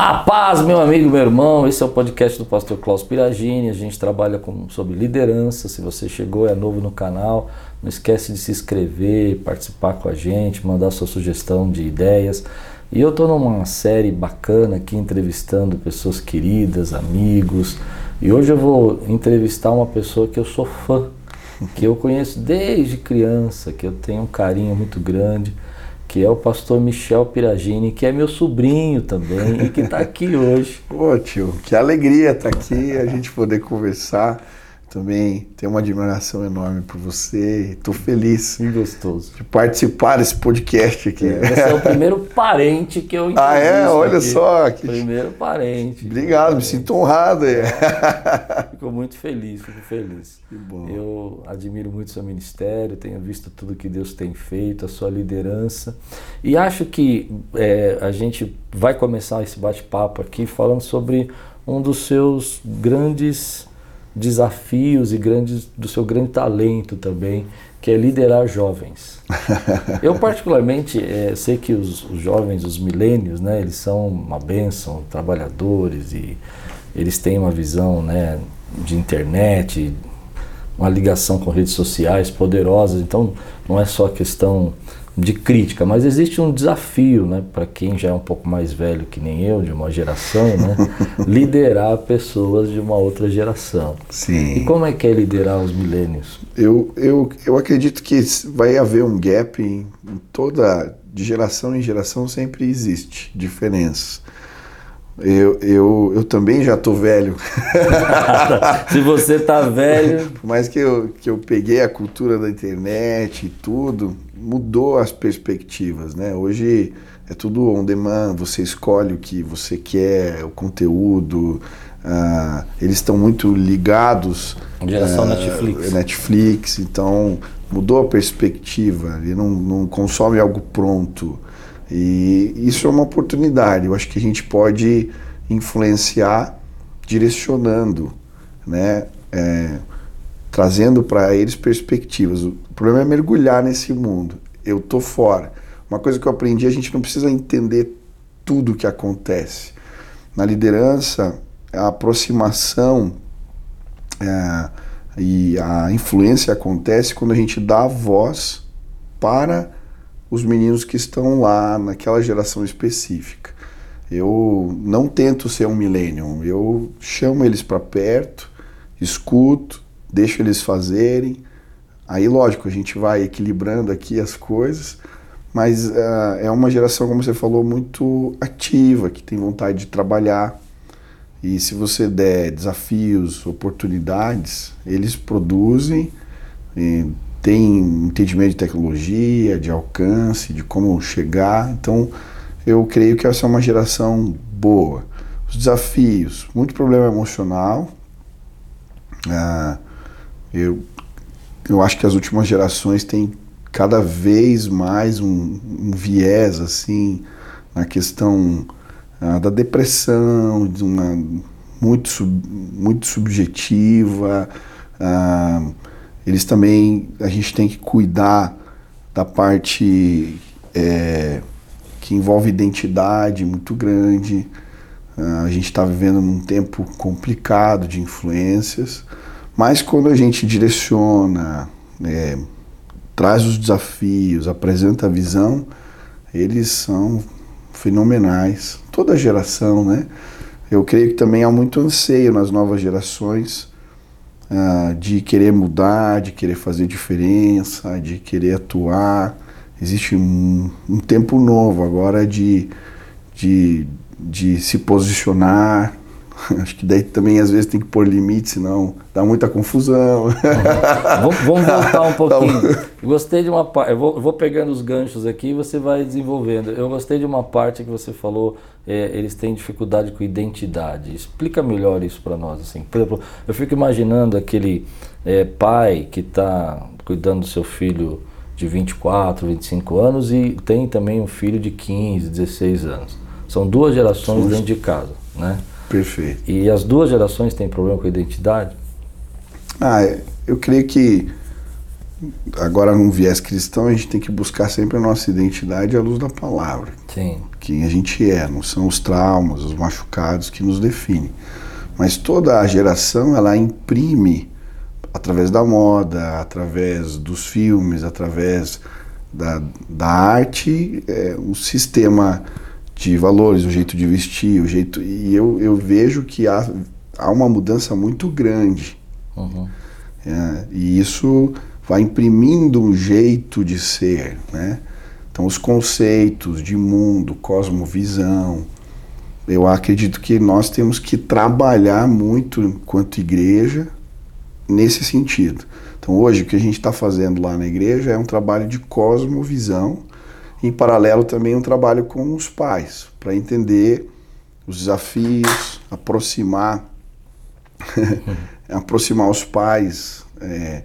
A paz, meu amigo, meu irmão. Esse é o podcast do pastor Klaus Piragini. A gente trabalha com, sobre liderança. Se você chegou é novo no canal, não esquece de se inscrever, participar com a gente, mandar sua sugestão de ideias. E eu estou numa série bacana aqui entrevistando pessoas queridas, amigos. E hoje eu vou entrevistar uma pessoa que eu sou fã, que eu conheço desde criança, que eu tenho um carinho muito grande que é o pastor Michel Piragini, que é meu sobrinho também e que está aqui hoje. Ô tio, que alegria estar tá aqui, a gente poder conversar. Também tenho uma admiração enorme por você. Estou feliz. E gostoso. De participar desse podcast aqui. É, você é o primeiro parente que eu Ah, é? Olha aqui. só. Que... Primeiro parente. Obrigado, me sinto honrado. Fico muito feliz, fico feliz. Que bom. Eu admiro muito seu ministério, tenho visto tudo que Deus tem feito, a sua liderança. E acho que é, a gente vai começar esse bate-papo aqui falando sobre um dos seus grandes desafios e grandes, do seu grande talento também, que é liderar jovens. Eu particularmente é, sei que os, os, jovens, os milênios, né, eles são uma bênção, trabalhadores e eles têm uma visão né, de internet, uma ligação com redes sociais poderosas, então não é só questão de crítica, mas existe um desafio, né, para quem já é um pouco mais velho que nem eu, de uma geração, né, liderar pessoas de uma outra geração. Sim. E como é que é liderar os milênios? Eu, eu, eu acredito que vai haver um gap em, em toda, de geração em geração sempre existe diferenças. Eu, eu, eu também já tô velho. Se você tá velho. Por mais que eu, que eu peguei a cultura da internet e tudo, mudou as perspectivas, né? Hoje é tudo on demand, você escolhe o que você quer, o conteúdo. Uh, eles estão muito ligados. Geração uh, Netflix. Netflix, então mudou a perspectiva. Ele não, não consome algo pronto. E isso é uma oportunidade. Eu acho que a gente pode influenciar direcionando, né? É, trazendo para eles perspectivas. O problema é mergulhar nesse mundo. Eu tô fora. Uma coisa que eu aprendi, a gente não precisa entender tudo o que acontece. Na liderança, a aproximação é, e a influência acontece quando a gente dá voz para os meninos que estão lá naquela geração específica. Eu não tento ser um millennium, eu chamo eles para perto, escuto, deixo eles fazerem. Aí, lógico, a gente vai equilibrando aqui as coisas, mas uh, é uma geração, como você falou, muito ativa, que tem vontade de trabalhar. E se você der desafios, oportunidades, eles produzem tem entendimento de tecnologia, de alcance, de como chegar. Então, eu creio que essa é uma geração boa. Os desafios, muito problema emocional. Ah, eu, eu acho que as últimas gerações têm cada vez mais um, um viés assim na questão ah, da depressão, de uma muito, sub, muito subjetiva. Ah, eles também, a gente tem que cuidar da parte é, que envolve identidade muito grande. Uh, a gente está vivendo num tempo complicado de influências, mas quando a gente direciona, é, traz os desafios, apresenta a visão, eles são fenomenais. Toda geração, né? Eu creio que também há muito anseio nas novas gerações uh, de querer mudar, de querer fazer diferença, de querer atuar. Existe um, um tempo novo agora de, de, de se posicionar. Acho que daí também às vezes tem que pôr limite, senão dá muita confusão. Uhum. vamos, vamos, voltar um pouquinho. Gostei de uma parte, eu vou, eu vou pegando os ganchos aqui e você vai desenvolvendo. Eu gostei de uma parte que você falou é, eles têm dificuldade com identidade. Explica melhor isso para nós. Assim. Por exemplo, eu fico imaginando aquele é, pai que está cuidando do seu filho de 24, 25 anos e tem também um filho de 15, 16 anos. São duas gerações Justo. dentro de casa, né? Perfeito. E as duas gerações têm problema com a identidade? Ah, eu creio que agora num viés cristão, a gente tem que buscar sempre a nossa identidade à luz da palavra. Sim. Quem a gente é, não são os traumas, os machucados que nos definem. Mas toda a geração, ela imprime através da moda, através dos filmes, através da, da arte, é, um sistema de valores, o jeito de vestir, o jeito. E eu, eu vejo que há, há uma mudança muito grande. Uhum. É, e isso vai imprimindo um jeito de ser, né? Então os conceitos de mundo, cosmovisão, eu acredito que nós temos que trabalhar muito enquanto igreja nesse sentido. Então hoje o que a gente está fazendo lá na igreja é um trabalho de cosmovisão, em paralelo também um trabalho com os pais, para entender os desafios, aproximar, aproximar os pais é,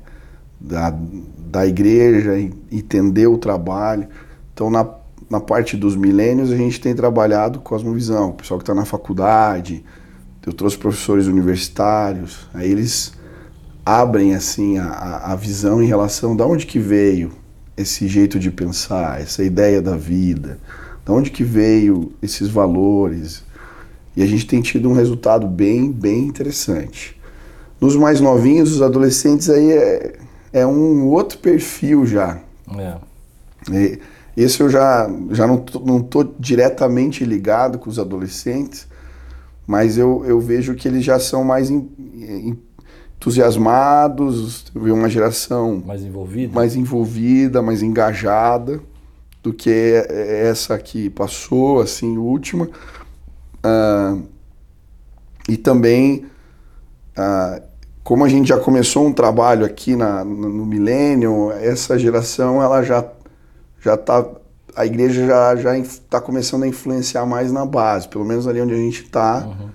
da, da igreja, entender o trabalho. Então, na, na parte dos milênios, a gente tem trabalhado cosmovisão, o pessoal que está na faculdade, eu trouxe professores universitários, aí eles abrem assim a, a visão em relação de onde que veio esse jeito de pensar, essa ideia da vida, de onde que veio esses valores. E a gente tem tido um resultado bem, bem interessante. Nos mais novinhos, os adolescentes aí é, é um outro perfil já. É. E esse eu já, já não, tô, não tô diretamente ligado com os adolescentes, mas eu, eu vejo que eles já são mais in, entusiasmados, uma geração mais envolvida, mais envolvida, mais engajada do que essa que passou, assim, última. Uh, e também uh, como a gente já começou um trabalho aqui na, no, no Millennium, essa geração ela já já está a igreja já já está começando a influenciar mais na base, pelo menos ali onde a gente está, uhum.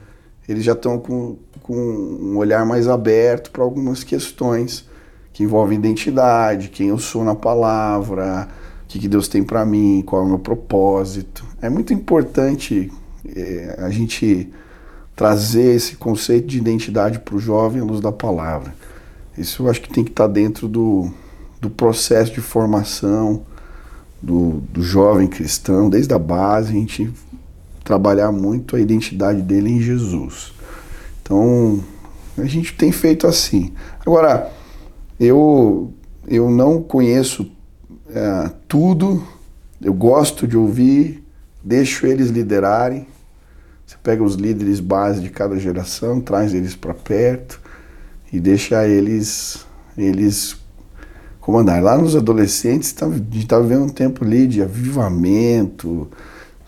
Eles já estão com, com um olhar mais aberto para algumas questões que envolvem identidade, quem eu sou na palavra, o que, que Deus tem para mim, qual é o meu propósito. É muito importante é, a gente trazer esse conceito de identidade para o jovem à luz da palavra. Isso eu acho que tem que estar tá dentro do, do processo de formação do, do jovem cristão, desde a base, a gente trabalhar muito a identidade dele em Jesus. Então, a gente tem feito assim. Agora, eu, eu não conheço é, tudo, eu gosto de ouvir, deixo eles liderarem, você pega os líderes base de cada geração, traz eles para perto e deixa eles eles comandar. Lá nos adolescentes, tá, a gente está vivendo um tempo ali de avivamento,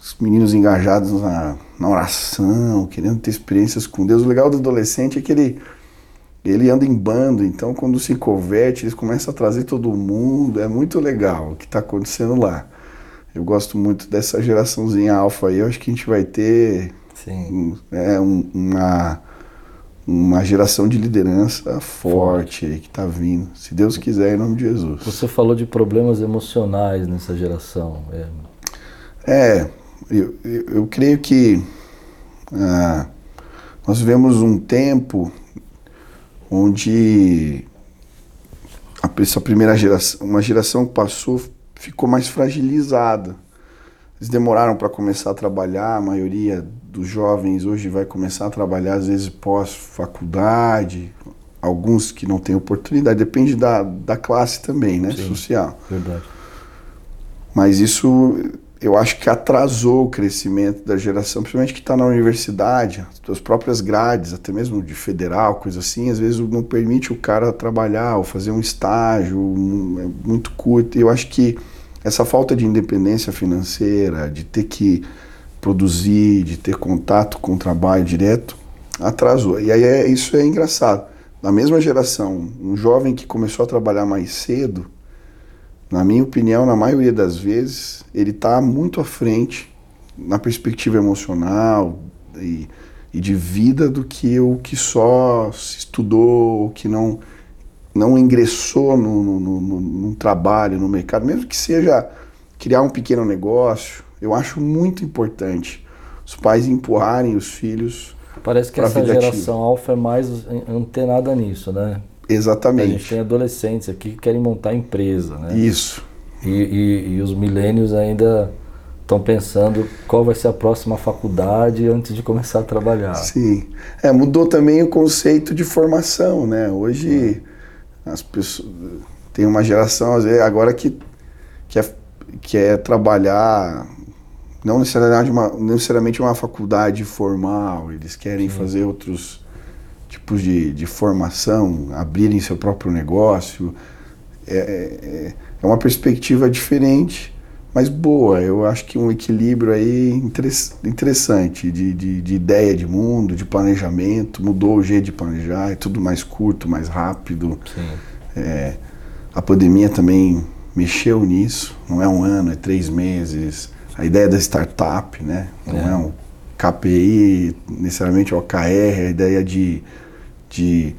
os meninos engajados na, na oração, querendo ter experiências com Deus. O legal do adolescente é que ele, ele anda em bando, então quando se converte, eles começam a trazer todo mundo. É muito legal o que está acontecendo lá. Eu gosto muito dessa geraçãozinha alfa aí. Eu acho que a gente vai ter Sim. É um, uma, uma geração de liderança forte aí que está vindo. Se Deus quiser, em nome de Jesus. Você falou de problemas emocionais nessa geração. É, é eu, eu, eu, creio que ah, nós vivemos um tempo onde a, essa primeira geração, uma geração que passou, ficou mais fragilizada. Eles demoraram para começar a trabalhar, a maioria dos jovens hoje vai começar a trabalhar, às vezes pós-faculdade, alguns que não têm oportunidade, depende da, da classe também, né, Sim, social. Verdade. Mas isso eu acho que atrasou o crescimento da geração, principalmente que está na universidade, as próprias grades, até mesmo de federal, coisa assim, às vezes não permite o cara trabalhar ou fazer um estágio é muito curto. Eu acho que essa falta de independência financeira, de ter que produzir, de ter contato com o trabalho direto, atrasou. E aí é, isso é engraçado. Na mesma geração, um jovem que começou a trabalhar mais cedo, na minha opinião, na maioria das vezes, ele está muito à frente na perspectiva emocional e, e, de vida do que o que só estudou, que não não ingressou no, no, no, no, trabalho, no mercado, mesmo que seja criar um pequeno negócio, eu acho muito importante os pais empurrarem os filhos. Parece que essa geração alfa é mais antenada nisso, né? Exatamente. A gente tem adolescentes aqui que querem montar empresa, né? Isso. E, e, e os milênios ainda estão pensando qual vai ser a próxima faculdade antes de começar a trabalhar. Sim. É, mudou também o conceito de formação, né? Hoje as pessoas tem uma geração às vezes, agora que quer, quer trabalhar não necessariamente uma, necessariamente uma faculdade formal, eles querem Sim. fazer outros tipos de, de formação, abrirem seu próprio negócio. É, é, é uma perspectiva diferente mas boa. Eu acho que um equilíbrio aí interessante de, de, de, ideia de mundo, de planejamento. Mudou o jeito de planejar, é tudo mais curto, mais rápido. É, a pandemia também mexeu nisso. Não é um ano, é três meses. A ideia da startup, né? Não é, é um KPI, necessariamente OKR, a ideia de, de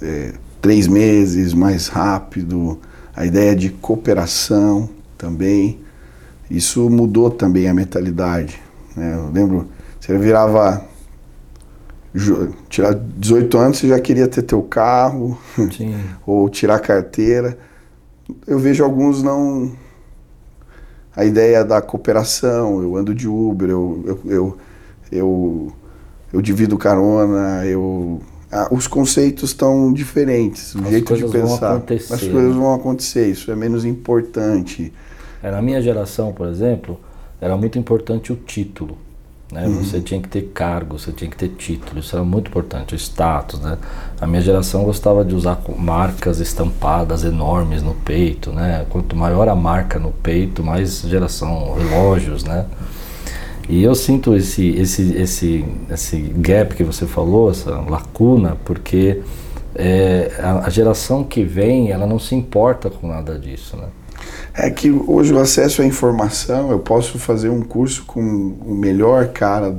é, três meses mais rápido, a ideia de cooperação também. Isso mudou também a mentalidade. Né? Eu lembro, você virava. Tirar 18 anos, você já queria ter teu carro, ou tirar carteira. Eu vejo alguns não. A ideia da cooperação, eu ando de Uber, eu, eu, eu, eu, eu divido carona, eu ah, os conceitos estão diferentes, o As jeito de pensar. As coisas né? vão acontecer, isso é menos importante. É, na minha geração, por exemplo, era muito importante o título. Né? Uhum. Você tinha que ter cargo, você tinha que ter título, isso era muito importante, o status. Né? A minha geração gostava de usar marcas estampadas enormes no peito. Né? Quanto maior a marca no peito, mais geração relógios. Né? E eu sinto esse, esse, esse, esse gap que você falou, essa lacuna, porque é, a, a geração que vem ela não se importa com nada disso. Né? É que hoje o acesso à informação, eu posso fazer um curso com o melhor cara,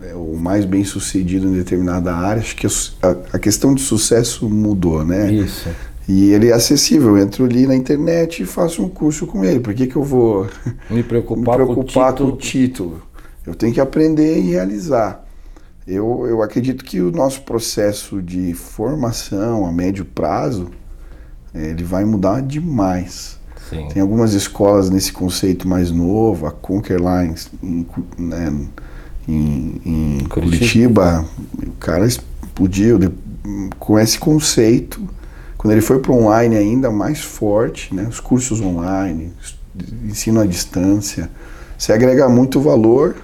é, o mais bem sucedido em determinada área. Acho que a, a questão de sucesso mudou, né? Isso. E ele é acessível. Eu entro ali na internet e faço um curso com ele. Por que, que eu vou me preocupar, me preocupar com, o com, o título? Eu tenho que aprender e realizar. Eu, eu acredito que o nosso processo de formação a médio prazo ele vai mudar demais. Sim. Tem algumas escolas nesse conceito mais novo, a Conquer Lines em, né, em, em Curitiba. Curitiba. o cara explodiu com esse conceito. Quando ele foi para online ainda mais forte, né, os cursos online, ensino à distância, você agrega muito valor,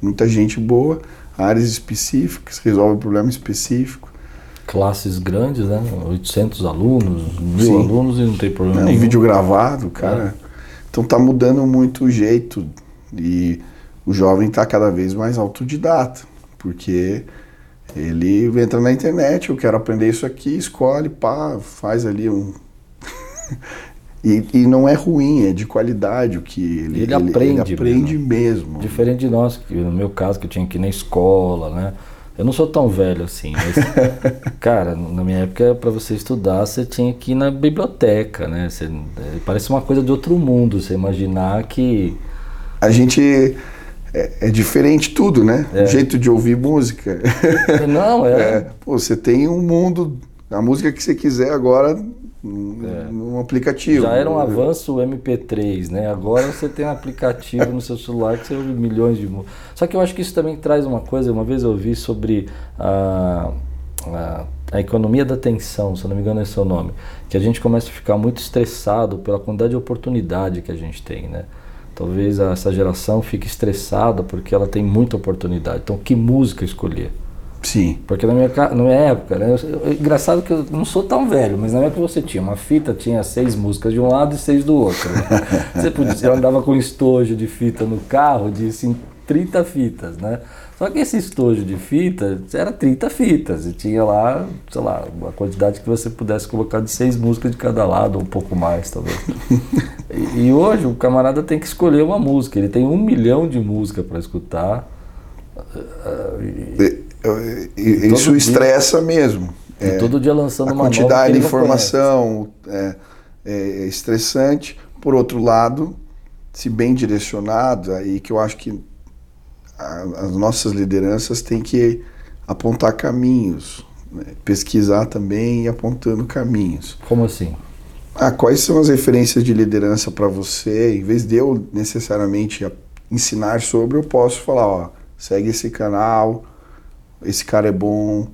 muita gente boa, áreas específicas, resolve problema específico classes grandes, né? 800 alunos, mil Sim. alunos e não tem problema é, nenhum. Um vídeo gravado, cara. É. Então tá mudando muito o jeito e o jovem tá cada vez mais autodidata, porque ele entra na internet, eu quero aprender isso aqui, escolhe, pá, faz ali um. e, e, não é ruim, é de qualidade o que ele, ele, ele aprende. Ele aprende mesmo. mesmo. Diferente de nós, que no meu caso, que eu tinha que ir na escola, né? Eu não sou tão velho assim, mas, cara, na minha época, para você estudar, você tinha que ir na biblioteca, né? Você, parece uma coisa de outro mundo, você imaginar que. A gente. É, é diferente tudo, né? É. O jeito de ouvir música. Não, é. é. Pô, você tem um mundo. A música que você quiser agora é. num aplicativo. Já era um avanço o MP3, né? Agora você tem um aplicativo no seu celular que você ouve milhões de músicas. Só que eu acho que isso também traz uma coisa, uma vez eu ouvi sobre a, a, a, economia da atenção, se eu não me engano é esse é o nome, que a gente começa a ficar muito estressado pela quantidade de oportunidade que a gente tem, né? Talvez essa geração fique estressada porque ela tem muita oportunidade. Então, que música escolher? Sim. Porque na minha, na minha época, né, eu, engraçado que eu não sou tão velho, mas na minha época você tinha uma fita, tinha seis músicas de um lado e seis do outro. Né? Você, podia, andava com estojo de fita no carro de assim, 30 fitas, né? Só que esse estojo de fita era 30 fitas e tinha lá, sei lá, uma quantidade que você pudesse colocar de seis músicas de cada lado, ou um pouco mais, talvez. e, e hoje o camarada tem que escolher uma música, ele tem um milhão de música para escutar. E, isso estressa mesmo. É, todo dia lançando a uma quantidade de informação é, é, estressante. Por outro lado, se bem direcionado, aí que eu acho que a, as nossas lideranças têm que apontar caminhos. né, pesquisar também e apontando caminhos. Como assim? Ah, quais são as referências de liderança para você? Em vez de eu necessariamente ensinar sobre, eu posso falar, ó, segue esse canal, esse cara é bom,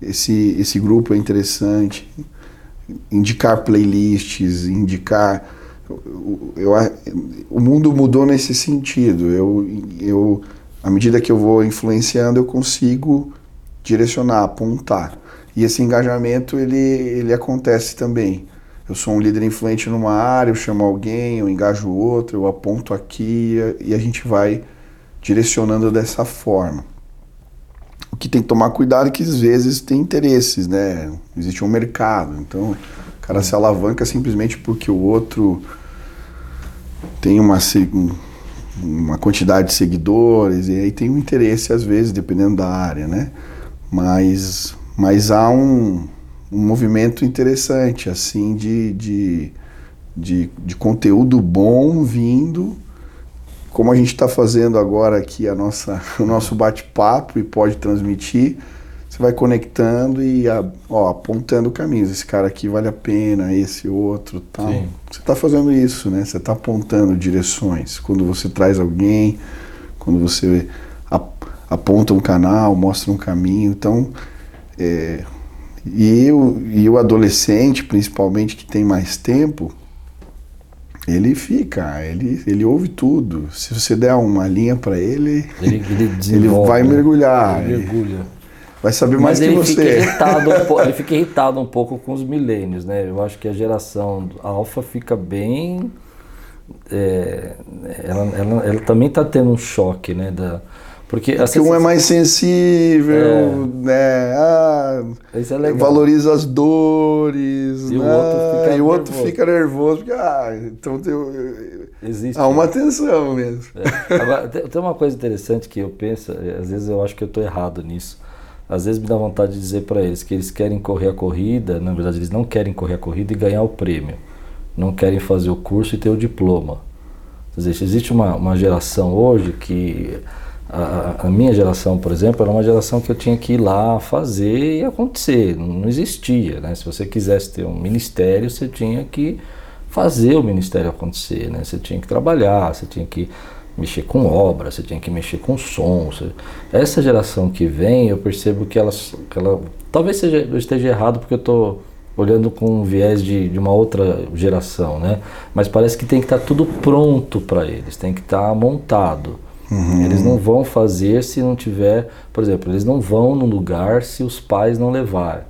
esse, esse grupo é interessante, indicar playlists, indicar. Eu, eu, o mundo mudou nesse sentido. Eu, eu, à medida que eu vou influenciando, eu consigo direcionar, apontar. E esse engajamento ele, ele acontece também. Eu sou um líder influente numa área, eu chamo alguém, eu engajo outro, eu aponto aqui e a gente vai direcionando dessa forma. Que tem que tomar cuidado que às vezes tem interesses, né? Existe um mercado, então o cara se alavanca simplesmente porque o outro tem uma, uma quantidade de seguidores e aí tem um interesse às vezes, dependendo da área, né? Mas, mas há um, um movimento interessante, assim, de, de, de, de conteúdo bom vindo como a gente está fazendo agora aqui a nossa, o nosso bate-papo e pode transmitir, você vai conectando e ó, apontando caminhos. Esse cara aqui vale a pena, esse outro tal. Sim. Você está fazendo isso, né? Você está apontando direções. Quando você traz alguém, quando você aponta um canal, mostra um caminho. Então, é, e, eu, e o adolescente, principalmente, que tem mais tempo, ele fica, ele, ele ouve tudo. Se você der uma linha para ele, ele, ele, ele, vai mergulhar. Ele mergulha. Vai saber mais Mas que você. Fica irritado um ele fica irritado um pouco com os milênios, né? Eu acho que a geração alfa fica bem. É, ela, ela, ela também está tendo um choque, né? Da, porque, Porque um é mais sensível, é. né? Ah, é valoriza as dores, e, né? o, outro fica, e o outro fica nervoso. Porque, ah, então tem, Existe, há uma tensão mesmo. É. Agora, tem uma coisa interessante que eu penso, é, às vezes eu acho que eu estou errado nisso. Às vezes me dá vontade de dizer para eles que eles querem correr a corrida, na verdade eles não querem correr a corrida e ganhar o prêmio. Não querem fazer o curso e ter o diploma. Existe, existe uma, uma geração hoje que a, minha geração, por exemplo, era uma geração que eu tinha que ir lá fazer e acontecer. Não existia, né? Se você quisesse ter um ministério, você tinha que fazer o ministério acontecer, né? Você tinha que trabalhar, você tinha que mexer com obra, você tinha que mexer com som. Você... Essa geração que vem, eu percebo que ela, que ela talvez seja, eu esteja errado porque eu estou olhando com um viés de, de uma outra geração, né? Mas parece que tem que estar tá tudo pronto para eles, tem que estar tá montado. Uhum. Eles não vão fazer se não tiver, por exemplo, eles não vão no lugar se os pais não levarem.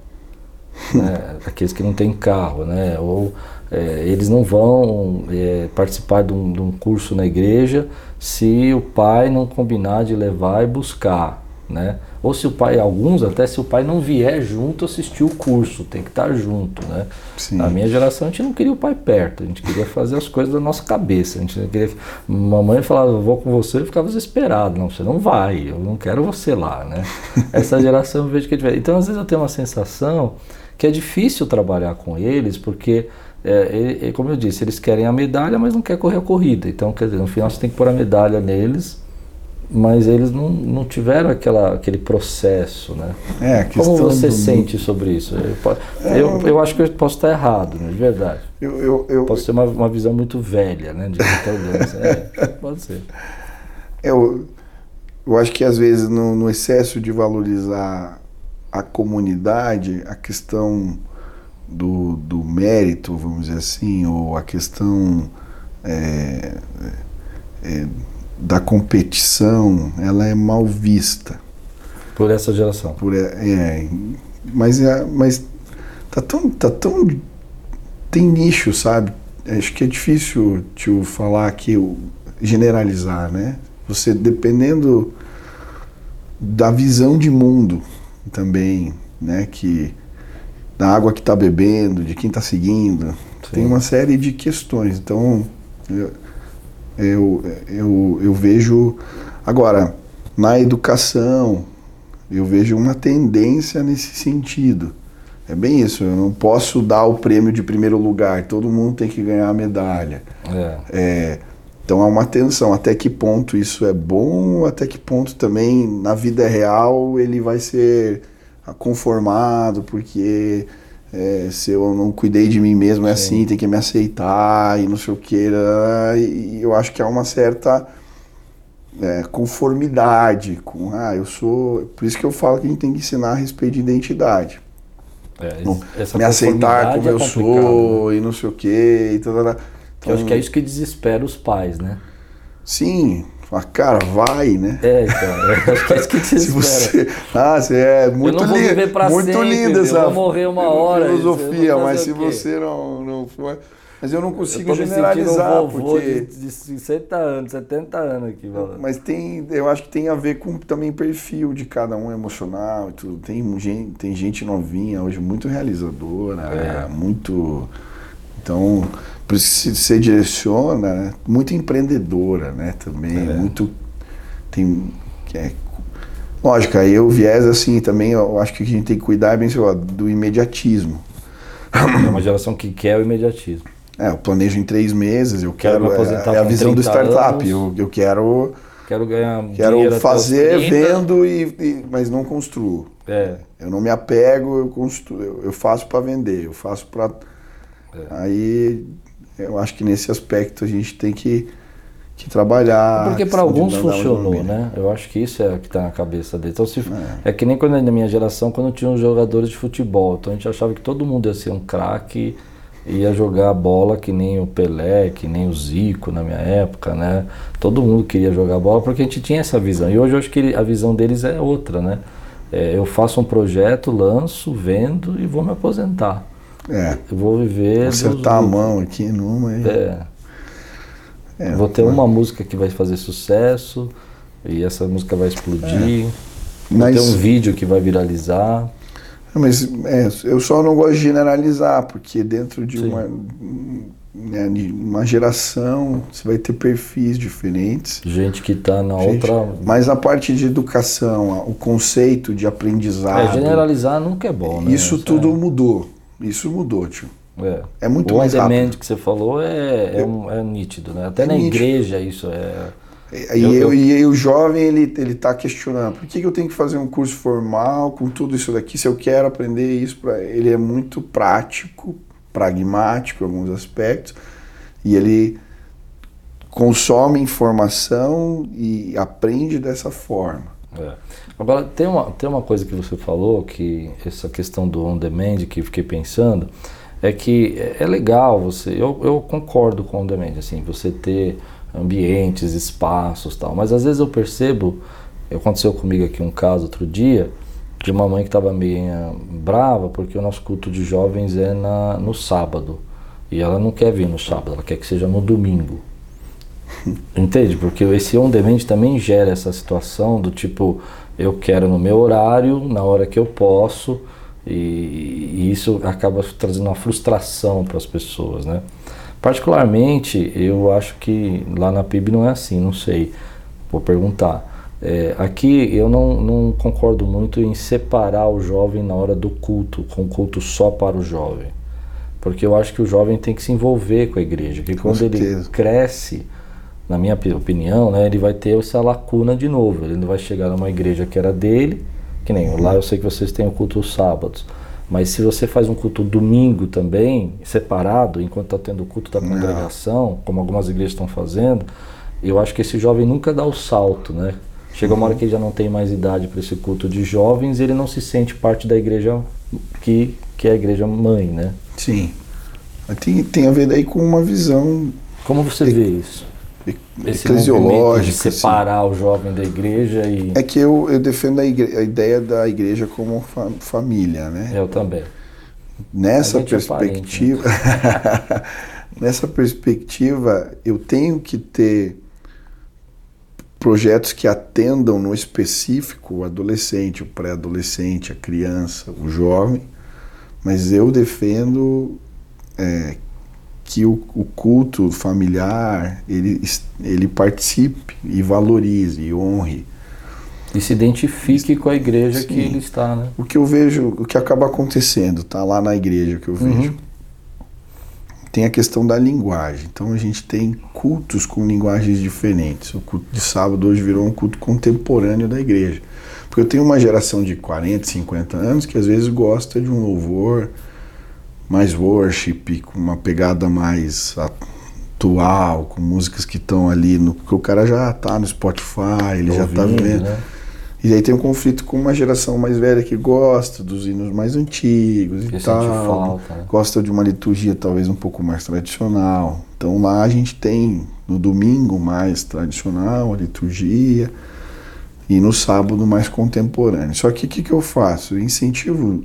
né? Aqueles que não têm carro, né? Ou é, eles não vão é, participar de um, de um curso na igreja se o pai não combinar de levar e buscar, né? Ou se o pai, alguns até se o pai não vier junto assistir o curso, tem que estar junto, né? Sim. Na minha geração a gente não queria o pai perto, a gente queria fazer as coisas da nossa cabeça. A gente queria mamãe falava, vou com você, eu ficava desesperado, não, você não vai, eu não quero você lá, né? Essa geração eu vejo que é diferente. Então às vezes eu tenho uma sensação que é difícil trabalhar com eles, porque é, como eu disse, eles querem a medalha, mas não quer correr a corrida. Então, quer dizer, no final você tem que pôr a medalha neles mas eles não, não tiveram aquela, aquele processo, né? É, Como você do... sente sobre isso? Eu, é, eu, eu, acho que eu posso estar errado, né? de verdade. Eu, eu, eu posso ter uma, uma visão muito velha, né? De é, pode ser. Eu, eu acho que às vezes no, no excesso de valorizar a comunidade, a questão do, do mérito, vamos dizer assim, ou a questão é, é, da competição, ela é mal vista. Por essa geração. Por, é, mas, é, mas tá tão, tá tão. Tem nicho, sabe? Acho que é difícil te falar aqui, generalizar, né? Você, dependendo da visão de mundo também, né? Que da água que está bebendo, de quem está seguindo, Sim. tem uma série de questões. Então, eu, eu, eu, eu vejo. Agora, na educação, eu vejo uma tendência nesse sentido. É bem isso, eu não posso dar o prêmio de primeiro lugar, todo mundo tem que ganhar a medalha. É. É, então há uma tensão, até que ponto isso é bom, até que ponto também na vida real ele vai ser conformado, porque é, se eu não cuidei de mim mesmo é Sim. assim, tem que me aceitar e não sei o que. E eu acho que há uma certa é, conformidade com, ah, eu sou. Por isso que eu falo que a gente tem que ensinar a respeito de identidade. É, me aceitar como é eu sou né? e não sei o que. Então, eu acho que é isso que desespera os pais, né? Sim, a cara, vai, né? É, então, acho que é isso que te Se você, ah, você é muito eu não vou viver pra muito sempre, linda essa eu vou morrer uma hora. Filosofia, mas se você não, não for, mas eu não consigo eu generalizar um porque de, de 60 anos, 70 anos aqui, falando. Mas tem, eu acho que tem a ver com também perfil de cada um emocional e tudo. Tem gente, tem gente novinha hoje muito realizadora, é. muito então, por isso que você direciona, né? muito empreendedora, né, também, é. muito tem é, lógico, aí o viés assim também, eu acho que a gente tem que cuidar bem lá, do imediatismo. É uma geração que quer o imediatismo. É, eu planejo em três meses, eu quero. quero é, é, a visão do startup. Eu, eu quero. Quero ganhar. Quero fazer, vendo, e, e, mas não construo. É. Eu não me apego, eu, construo, eu, eu faço para vender, eu faço para. É. Aí eu acho que nesse aspecto a gente tem que, que trabalhar. Porque para alguns funcionou, né? Eu acho que isso é o que está na cabeça deles. Então, se, é. é. que nem quando na minha geração, quando tinha os jogadores de futebol. Então a gente achava que todo mundo ia ser um craque ia jogar bola que nem o Pelé, que nem o Zico na minha época, né? Todo mundo queria jogar bola porque a gente tinha essa visão. E hoje eu acho que a visão deles é outra, né? É, eu faço um projeto, lanço, vendo e vou me aposentar. É. Eu vou viver. Acertar a mão aqui numa. E... É. é. Vou ter uma música que vai fazer sucesso e essa música vai explodir. É. Mas... Vou ter um vídeo que vai viralizar. Mas é, eu só não gosto de generalizar, porque dentro de uma, né, uma geração você vai ter perfis diferentes. Gente que está na Gente, outra. Mas a parte de educação, o conceito de aprendizado. É, generalizar nunca é bom, né? Isso tudo é. mudou. Isso mudou, tio. É, é muito o mais rápido. que você falou é, é, um, é nítido, né? Até é na nítido. igreja isso é. E, eu, eu, e o jovem, ele ele está questionando, por que, que eu tenho que fazer um curso formal com tudo isso daqui, se eu quero aprender isso? Pra... Ele é muito prático, pragmático em alguns aspectos, e ele consome informação e aprende dessa forma. É. Agora, tem uma, tem uma coisa que você falou, que essa questão do on-demand, que eu fiquei pensando, é que é, é legal você, eu, eu concordo com on-demand, assim, você ter ambientes, espaços tal. Mas às vezes eu percebo, aconteceu comigo aqui um caso outro dia, de uma mãe que estava meio brava porque o nosso culto de jovens é na, no sábado. E ela não quer vir no sábado, ela quer que seja no domingo. Entende? Porque esse on demand também gera essa situação do tipo, eu quero no meu horário, na hora que eu posso, e, e isso acaba trazendo uma frustração para as pessoas, né? Particularmente, eu acho que lá na PIB não é assim, não sei, vou perguntar. É, aqui eu não, não concordo muito em separar o jovem na hora do culto, com culto só para o jovem. Porque eu acho que o jovem tem que se envolver com a igreja, que quando certeza. ele cresce, na minha opinião, né, ele vai ter essa lacuna de novo. Ele não vai chegar numa igreja que era dele, que nem lá eu sei que vocês têm o culto os sábados. Mas se você faz um culto domingo também, separado, enquanto está tendo o culto da congregação, como algumas igrejas estão fazendo, eu acho que esse jovem nunca dá o salto, né? Chega uma hora que ele já não tem mais idade para esse culto de jovens e ele não se sente parte da igreja que, que é a igreja mãe, né? Sim. Tem, tem a ver daí com uma visão. Como você vê isso? Esse eclesiológica. De separar assim. o jovem da igreja e. É que eu, eu defendo a, a ideia da igreja como fa família, né? Eu também. Nessa perspectiva. É parente, né? nessa perspectiva, eu tenho que ter projetos que atendam no específico o adolescente, o pré-adolescente, a criança, o jovem, mas eu defendo é, que o, o, culto familiar ele, ele participe e valorize e honre. E se identifique com a igreja Sim. que ele está, né? O que eu vejo, o que acaba acontecendo, tá lá na igreja que eu uhum. vejo. Uhum. Tem a questão da linguagem. Então a gente tem cultos com linguagens diferentes. O culto de sábado hoje virou um culto contemporâneo da igreja. Porque eu tenho uma geração de 40, 50 anos que às vezes gosta de um louvor mais worship, com uma pegada mais atual, com músicas que estão ali no. Porque o cara já tá no Spotify, ele já tá vendo. Né? E aí tem um conflito com uma geração mais velha que gosta dos hinos mais antigos que e tal. Falta, né? Gosta de uma liturgia talvez um pouco mais tradicional. Então lá a gente tem no domingo mais tradicional a liturgia e no sábado mais contemporâneo. Só que o que, que eu faço? Eu incentivo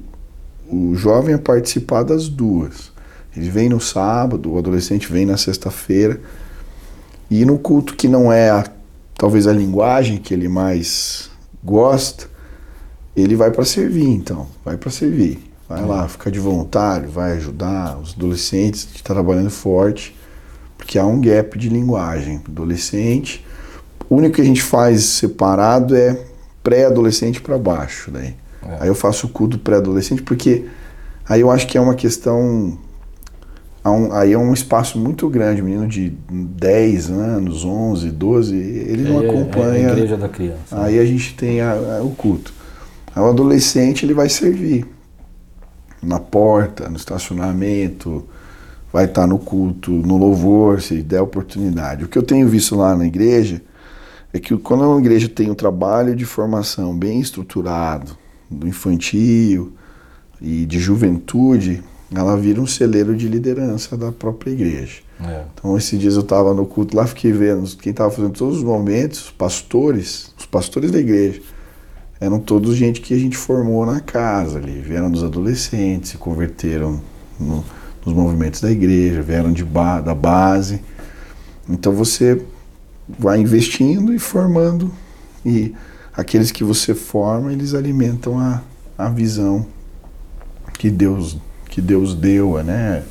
o jovem a participar das duas. Ele vem no sábado, o adolescente vem na sexta-feira. E no culto que não é a, talvez a linguagem que ele mais gosta, ele vai para servir, então, vai para servir. Vai lá, fica de voluntário, vai ajudar os adolescentes que estão trabalhando forte, porque há um gap de linguagem. Adolescente, o único que a gente faz separado é pré-adolescente para baixo. Daí. É. Aí eu faço o culto pré-adolescente, porque aí eu acho que é uma questão. Aí é um espaço muito grande, menino de 10 anos, 11, 12, ele não é, acompanha. É a igreja da criança. Aí a gente tem a, a, o culto. Aí o adolescente ele vai servir na porta, no estacionamento, vai estar no culto, no louvor, se der oportunidade. O que eu tenho visto lá na igreja é que quando uma igreja tem um trabalho de formação bem estruturado, do infantil e de juventude, ela vira um celeiro de liderança da própria igreja. É. Então, esses dias eu estava no culto lá, fiquei vendo quem estava fazendo todos os momentos, os pastores, os pastores da igreja, eram todos gente que a gente formou na casa ali, vieram dos adolescentes, se converteram no, nos movimentos da igreja, vieram de ba da base. Então você vai investindo e formando e aqueles que você forma, eles alimentam a, a visão que Deus, que Deus deu né,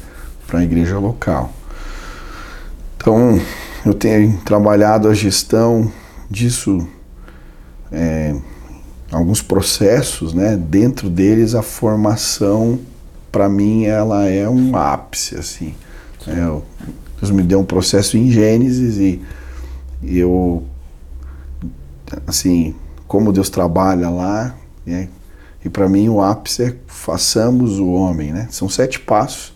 para a igreja local. Então, eu tenho trabalhado a gestão disso, é, alguns processos, né, dentro deles a formação, para mim, ela é um ápice, assim. É, Deus me deu um processo em Gênesis e, eu, assim, como Deus trabalha lá. Né? E para mim o ápice é façamos o homem, né? São sete passos,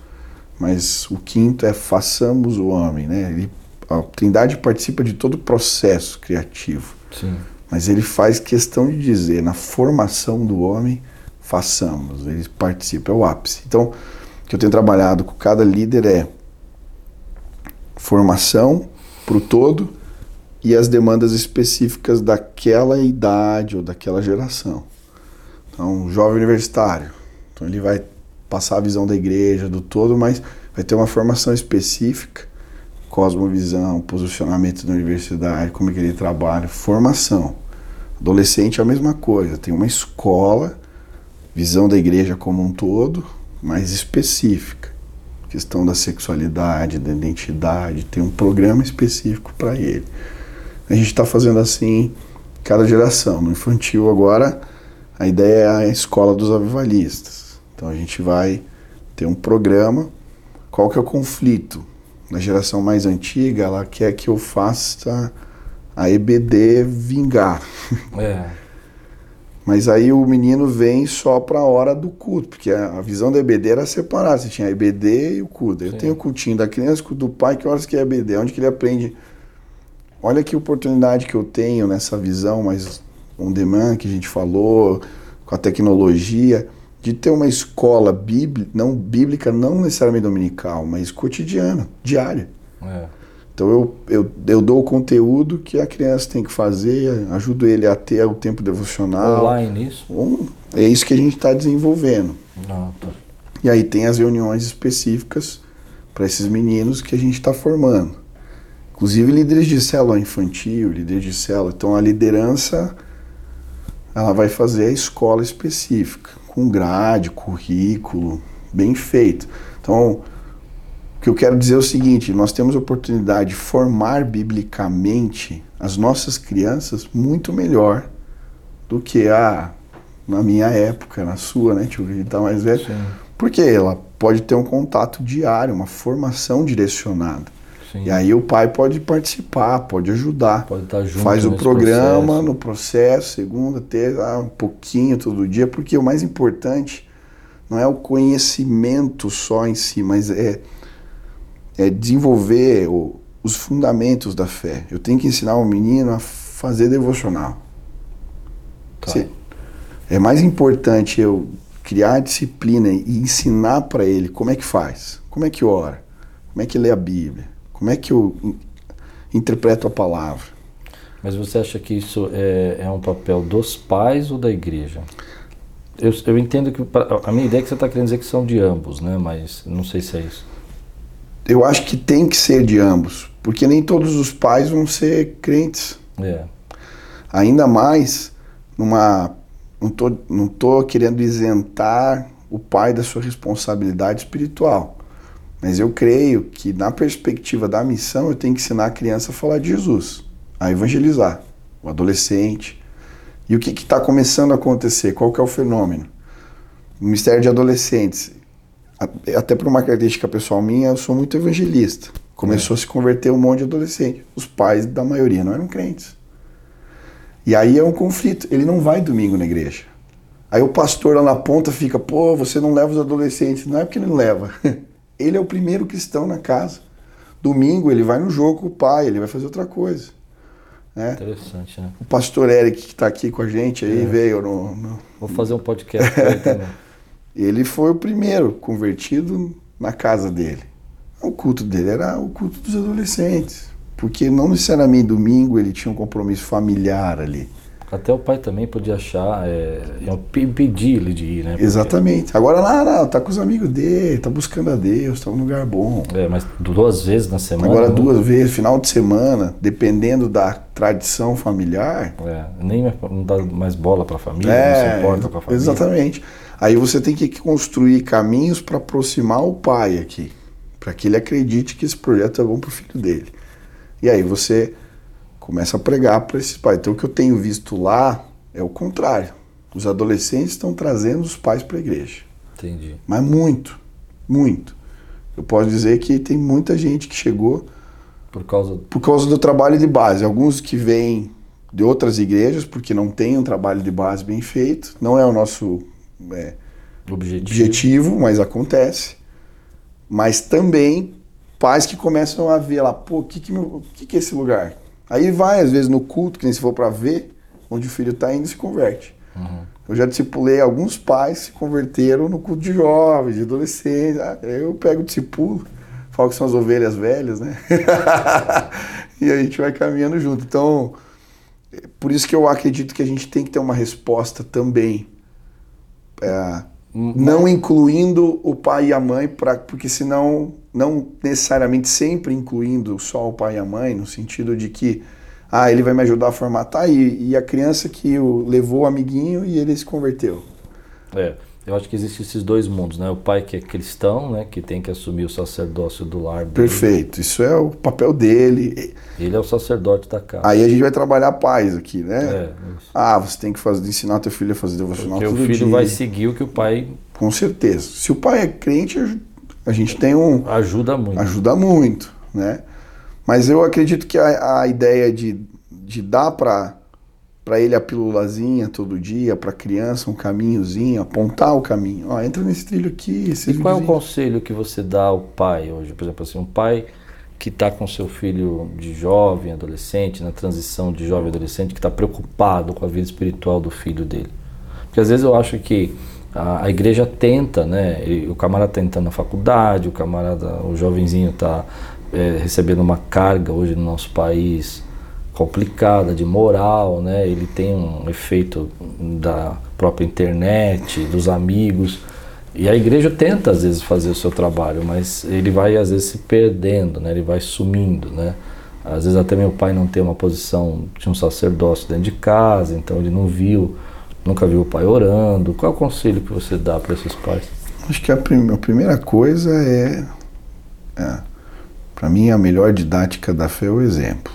mas o quinto é façamos o homem, né? Ele, a Trindade participa de todo o processo criativo. Sim. Mas ele faz questão de dizer, na formação do homem, façamos. Ele participa, é o ápice. Então, o que eu tenho trabalhado com cada líder é formação para o todo, e as demandas específicas daquela idade ou daquela geração. Então, um jovem universitário, então ele vai passar a visão da igreja, do todo, mas vai ter uma formação específica, cosmovisão, posicionamento da universidade, como é que ele trabalha, formação. Adolescente é a mesma coisa, tem uma escola, visão da igreja como um todo, mais específica. Questão da sexualidade, da identidade, tem um programa específico para ele. A gente está fazendo assim cada geração. No infantil agora a ideia é a escola dos avivalistas. Então a gente vai ter um programa. Qual que é o conflito? Na geração mais antiga, ela quer que eu faça a EBD vingar. É. Mas aí o menino vem só para a hora do culto, porque a, visão da EBD era separada. Você tinha a EBD e o culto. Eu tenho o cultinho da criança, o do pai, que horas que é EBD? Onde que ele aprende Olha que oportunidade que eu tenho nessa visão mais on demand que a gente falou, com a tecnologia, de ter uma escola bíblica, não bíblica, não necessariamente dominical, mas cotidiana, diária. É. Então eu, eu, eu dou o conteúdo que a criança tem que fazer, ajudo ele a ter o tempo devocional. Online isso? Um, é isso que a gente está desenvolvendo. Ah, tá. E aí tem as reuniões específicas para esses meninos que a gente está formando. Inclusive líderes de célula infantil, líderes de célula. Então a liderança ela vai fazer a escola específica, com grade, currículo, bem feito. Então, o que eu quero dizer é o seguinte: nós temos a oportunidade de formar biblicamente as nossas crianças muito melhor do que a na minha época, na sua, né, tio? Ele tá mais velho. Sim. Porque ela pode ter um contato diário, uma formação direcionada. Sim. E aí o pai pode participar, pode ajudar. Pode estar junto Faz o programa processo. no processo, segunda, terça, um pouquinho todo dia, porque o mais importante não é o conhecimento só em si, mas é, é desenvolver o, os fundamentos da fé. Eu tenho que ensinar o menino a fazer devocional. Tá. É mais importante eu criar disciplina e ensinar para ele como é que faz, como é que ora, como é que lê a Bíblia, como é que eu interpreto a palavra. Mas você acha que isso é, é um papel dos pais ou da igreja? Eu, eu entendo que a minha ideia é que você está querendo dizer que são de ambos, né? Mas não sei se é isso. Eu acho que tem que ser de ambos, porque nem todos os pais vão ser crentes. É. Ainda mais numa. Não tô, não tô querendo isentar o pai da sua responsabilidade espiritual. Mas eu creio que, na perspectiva da missão, eu tenho que ensinar a criança a falar de Jesus, a evangelizar, o adolescente. E o que está começando a acontecer? Qual que é o fenômeno? O Ministério de Adolescentes, até por uma característica pessoal minha, eu sou muito evangelista. Começou é. a se converter um monte de adolescente. Os pais da maioria não eram crentes. E aí é um conflito. Ele não vai domingo na igreja. Aí o pastor lá na ponta fica, pô, você não leva os adolescentes. Não é porque ele não leva. Ele é o primeiro cristão na casa. Domingo ele vai no jogo com o pai, ele vai fazer outra coisa. Né? Interessante, né? O pastor Eric, que está aqui com a gente, aí é. veio no, no, Vou fazer um podcast com ele também. ele foi o primeiro convertido na casa dele. O culto dele era o culto dos adolescentes. Porque não necessariamente domingo ele tinha um compromisso familiar ali. Até o pai também podia achar, é, impedir ele de ir, né? Porque... Exatamente. Agora lá, não, tá com os amigos dele, tá buscando a Deus, tá num lugar bom. É, mas duas vezes na semana. Agora né? duas vezes, final de semana, dependendo da tradição familiar. É, nem não dá mais bola para a família, é, não se importa com a família. Exatamente. Aí você tem que construir caminhos para aproximar o pai aqui, para que ele acredite que esse projeto é bom para o filho dele. E aí você começa a pregar para esses pais. Então o que eu tenho visto lá é o contrário. Os adolescentes estão trazendo os pais para a igreja. Entendi. Mas muito, muito. Eu posso dizer que tem muita gente que chegou por causa por causa do trabalho de base. Alguns que vêm de outras igrejas porque não tem um trabalho de base bem feito. Não é o nosso é, objetivo. objetivo, mas acontece. Mas também pais que começam a ver lá, pô, o que que, que, que é esse lugar? Aí vai, às vezes, no culto, que nem se for para ver, onde o filho está indo se converte. Uhum. Eu já discipulei alguns pais que se converteram no culto de jovens, de adolescentes. Ah, eu pego o discipulo, falo que são as ovelhas velhas, né? e a gente vai caminhando junto. Então, por isso que eu acredito que a gente tem que ter uma resposta também. É, não incluindo o pai e a mãe, pra, porque senão, não necessariamente sempre incluindo só o pai e a mãe, no sentido de que, ah, ele vai me ajudar a formatar, e, e a criança que o levou o amiguinho e ele se converteu. É. Eu acho que existem esses dois mundos, né? O pai que é cristão, né? Que tem que assumir o sacerdócio do lar dele. Perfeito, isso é o papel dele. Ele é o sacerdote da casa. Aí a gente vai trabalhar paz aqui, né? É, ah, você tem que fazer, ensinar teu filho a fazer devocional Porque todo o filho dia. vai seguir o que o pai... Com certeza. Se o pai é crente, a gente tem um... Ajuda muito. Ajuda muito, né? Mas eu acredito que a, a ideia de, de dar para para ele a pílulazinha todo dia, para a criança um caminhozinho, apontar o caminho. Ó, entra nesse trilho aqui. E qual é o conselho que você dá ao pai hoje? Por exemplo, assim, um pai que está com seu filho de jovem, adolescente, na transição de jovem adolescente, que está preocupado com a vida espiritual do filho dele. Porque às vezes eu acho que a, a igreja tenta, né? E o camarada está entrando na faculdade, o camarada, o jovenzinho está é, recebendo uma carga hoje no nosso país complicada de moral, né? Ele tem um efeito da própria internet, dos amigos. E a igreja tenta às vezes fazer o seu trabalho, mas ele vai às vezes se perdendo, né? Ele vai sumindo, né? Às vezes até meu pai não tem uma posição de um sacerdócio dentro de casa, então ele não viu, nunca viu o pai orando. Qual é o conselho que você dá para esses pais? Acho que a, prim a primeira coisa é, é para mim a melhor didática da fé é o exemplo.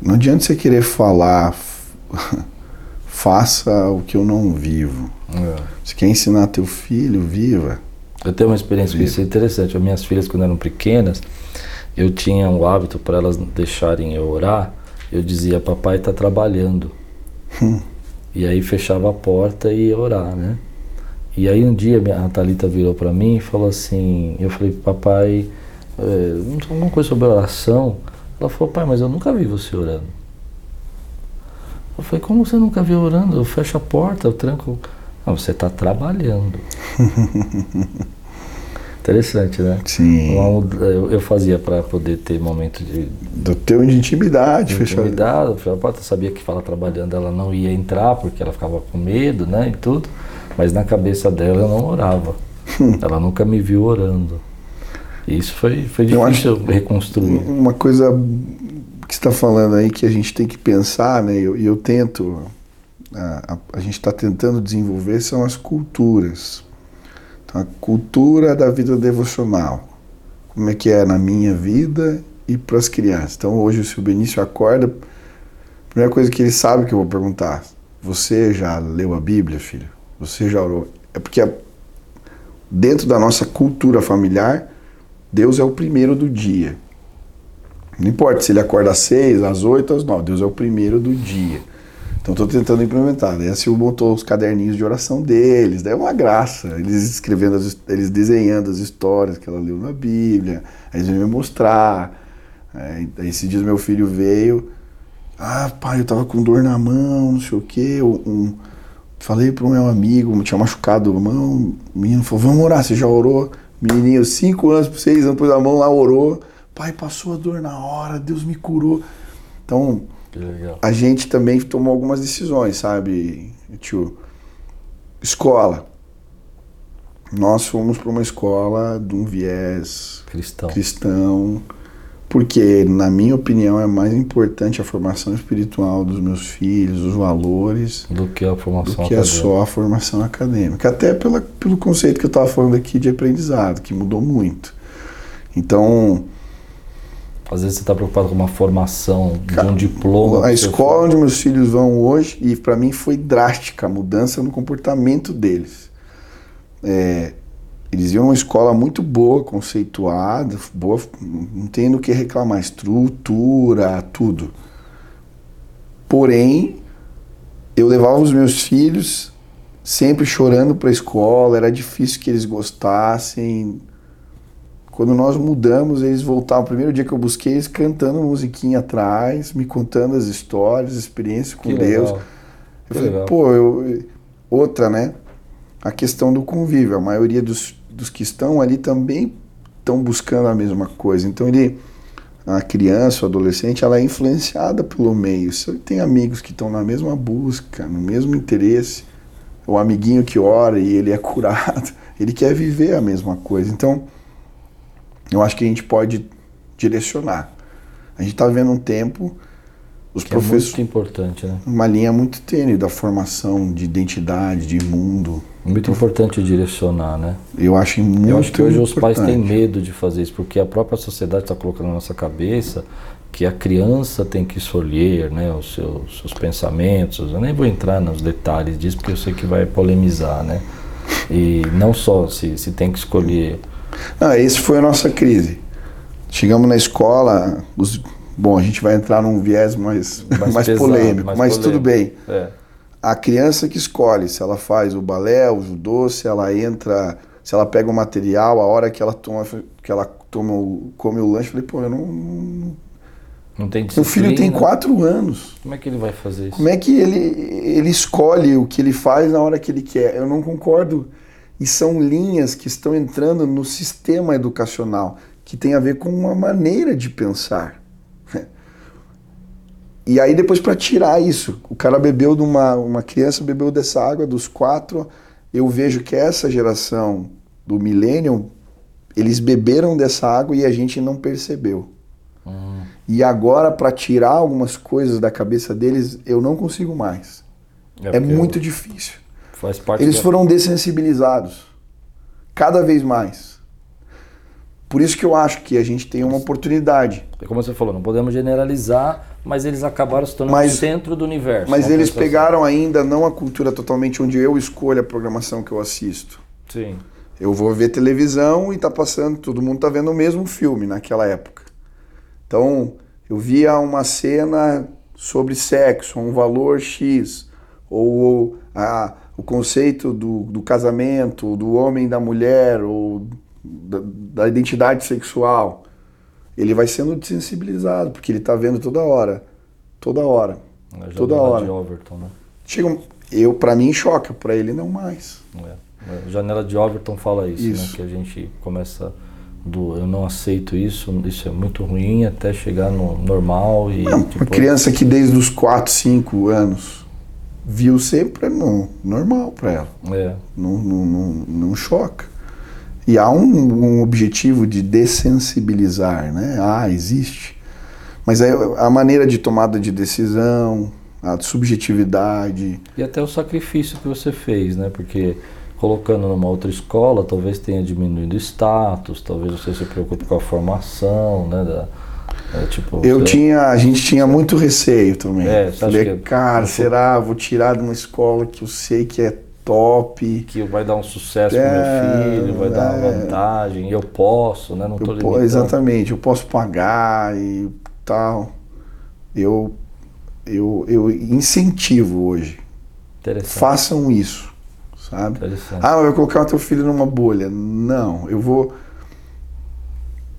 Não adianta você querer falar, faça o que eu não vivo. É. Você quer ensinar teu filho, viva. Eu tenho uma experiência com isso interessante. As minhas filhas, quando eram pequenas, eu tinha um hábito para elas deixarem eu orar. Eu dizia, papai está trabalhando. Hum. E aí fechava a porta e ia orar, né? E aí um dia a Thalita virou para mim e falou assim, eu falei, papai, é, alguma coisa sobre oração. Ela falou, pai, mas eu nunca vi você orando. Eu falei, como você nunca viu orando? Eu fecho a porta, eu tranco. Não, você está trabalhando. Interessante, né? Sim. Eu, eu fazia para poder ter momento de. Do teu de intimidade, de intimidade, fechou a porta, sabia que fala trabalhando, ela não ia entrar porque ela ficava com medo, né? E tudo. Mas na cabeça dela eu não orava. ela nunca me viu orando. E isso foi, foi difícil reconstruir. Uma coisa que está falando aí que a gente tem que pensar, né? E eu, eu, tento, a, a, a gente está tentando desenvolver são as culturas. A cultura da vida devocional. Como é que é na minha vida e para as crianças. Então, hoje, se o Benício acorda, a primeira coisa que ele sabe que eu vou perguntar: Você já leu a Bíblia, filho? Você já orou? É porque dentro da nossa cultura familiar, Deus é o primeiro do dia. Não importa se ele acorda às seis, às oito, às nove. Deus é o primeiro do dia. Então estou tentando implementar. Daí a Silvia botou os caderninhos de oração deles. Daí é uma graça. Eles escrevendo, as, eles desenhando as histórias que ela leu na Bíblia. Aí eles vêm me mostrar. Aí, esse dia meu filho veio. Ah, pai, eu tava com dor na mão, não sei o quê. Um, falei para o meu amigo, tinha machucado a mão. O menino falou: Vamos orar, você já orou? Menininho, cinco anos, seis anos, pôs a mão lá, orou. Pai, passou a dor na hora, Deus me curou. Então, a gente também tomou algumas decisões, sabe, tio? Escola. Nós fomos para uma escola de um viés cristão. cristão, porque, na minha opinião, é mais importante a formação espiritual dos meus filhos, os valores, do que a formação do que acadêmica. só a formação acadêmica. Até pela, pelo conceito que eu estava falando aqui de aprendizado, que mudou muito. Então, às vezes você está preocupado com uma formação de um diploma. A escola onde meus filhos vão hoje, e para mim foi drástica a mudança no comportamento deles. É, eles iam uma escola muito boa, conceituada, boa, não tem do que reclamar, estrutura, tudo. Porém, eu levava os meus filhos sempre chorando para a escola, era difícil que eles gostassem quando nós mudamos, eles voltaram. O primeiro dia que eu busquei, eles cantando musiquinha atrás, me contando as histórias, experiência com que Deus. Legal. Eu que falei, legal. pô, eu, outra, né? A questão do convívio. A maioria dos, dos que estão ali também estão buscando a mesma coisa. Então ele, a criança, o adolescente, ela é influenciada pelo meio. Se ele tem amigos que estão na mesma busca, no mesmo interesse, o amiguinho que ora e ele é curado, ele quer viver a mesma coisa. Então eu acho que a gente pode direcionar. A gente está vivendo um tempo, os professores. É muito importante, né? Uma linha muito tênue da formação de identidade, de mundo. Muito importante direcionar, né? Eu acho muito Eu acho que hoje importante. os pais têm medo de fazer isso, porque a própria sociedade está colocando na nossa cabeça que a criança tem que escolher né, os seus, seus pensamentos. Eu nem vou entrar nos detalhes disso, porque eu sei que vai polemizar, né? E não só se, se tem que escolher ah, esse foi a nossa crise. Chegamos na escola, os, bom, a gente vai entrar num viés mais, mais, mais pesado, polêmico, mais mas polêmico. tudo bem. É. A criança que escolhe se ela faz o balé, o judô, se ela entra, se ela pega o material, a hora que ela toma, que ela toma o, come o lanche, eu falei, pô, eu não, não não tem Meu filho tem quatro anos. Como é que ele vai fazer isso? Como é que ele, ele escolhe o que ele faz na hora que ele quer? Eu não concordo e são linhas que estão entrando no sistema educacional, que tem a ver com uma maneira de pensar. E aí depois para tirar isso, o cara bebeu de uma, uma criança bebeu dessa água dos quatro, eu vejo que essa geração do millennium, eles beberam dessa água e a gente não percebeu. Uhum. E agora para tirar algumas coisas da cabeça deles, eu não consigo mais. É, é muito eu... difícil. Faz parte Eles da... foram dessensibilizados. Cada vez mais. Por isso que eu acho que a gente tem uma oportunidade. É como você falou, não podemos generalizar, mas eles acabaram se tornando mas, o centro do universo. Mas eles pegaram ainda não a cultura totalmente onde eu escolho a programação que eu assisto. Sim. Eu vou ver televisão e tá passando, todo mundo tá vendo o mesmo filme naquela época. Então, eu via uma cena sobre sexo, um valor X, ou a, o conceito do, do casamento, do homem e da mulher, ou da, da identidade sexual. Ele vai sendo desensibilizado, porque ele está vendo toda hora. Toda hora. toda hora. de Overton, né? Chega, eu, para mim, choca, para ele não mais. É. A janela de Overton fala isso, isso. Né? que a gente começa do eu não aceito isso, isso é muito ruim, até chegar no normal e. Não, tipo, uma criança que desde os 4, 5 anos viu sempre é no, normal para ela. É. Não, não, não, não choca. E há um, um, objetivo de dessensibilizar, né? Ah, existe. Mas é a maneira de tomada de decisão, a subjetividade. E até o sacrifício que você fez, né? Porque colocando numa outra escola, talvez tenha diminuído o status, talvez você se preocupe com a formação, né? Da, é, tipo, eu você... tinha, a gente tinha muito receio também. É, Falei, que... cara, será? Vou tirar de uma escola que eu sei que é top. Que vai dar um sucesso é, pro meu é, filho, vai é, dar uma é. vantagem, eu posso, né? Não tô eu, Exatamente, eu posso pagar e tal. Eu, eu, eu incentivo hoje. Façam isso sabe? Ah, vai colocar o teu filho numa bolha. Não, eu vou.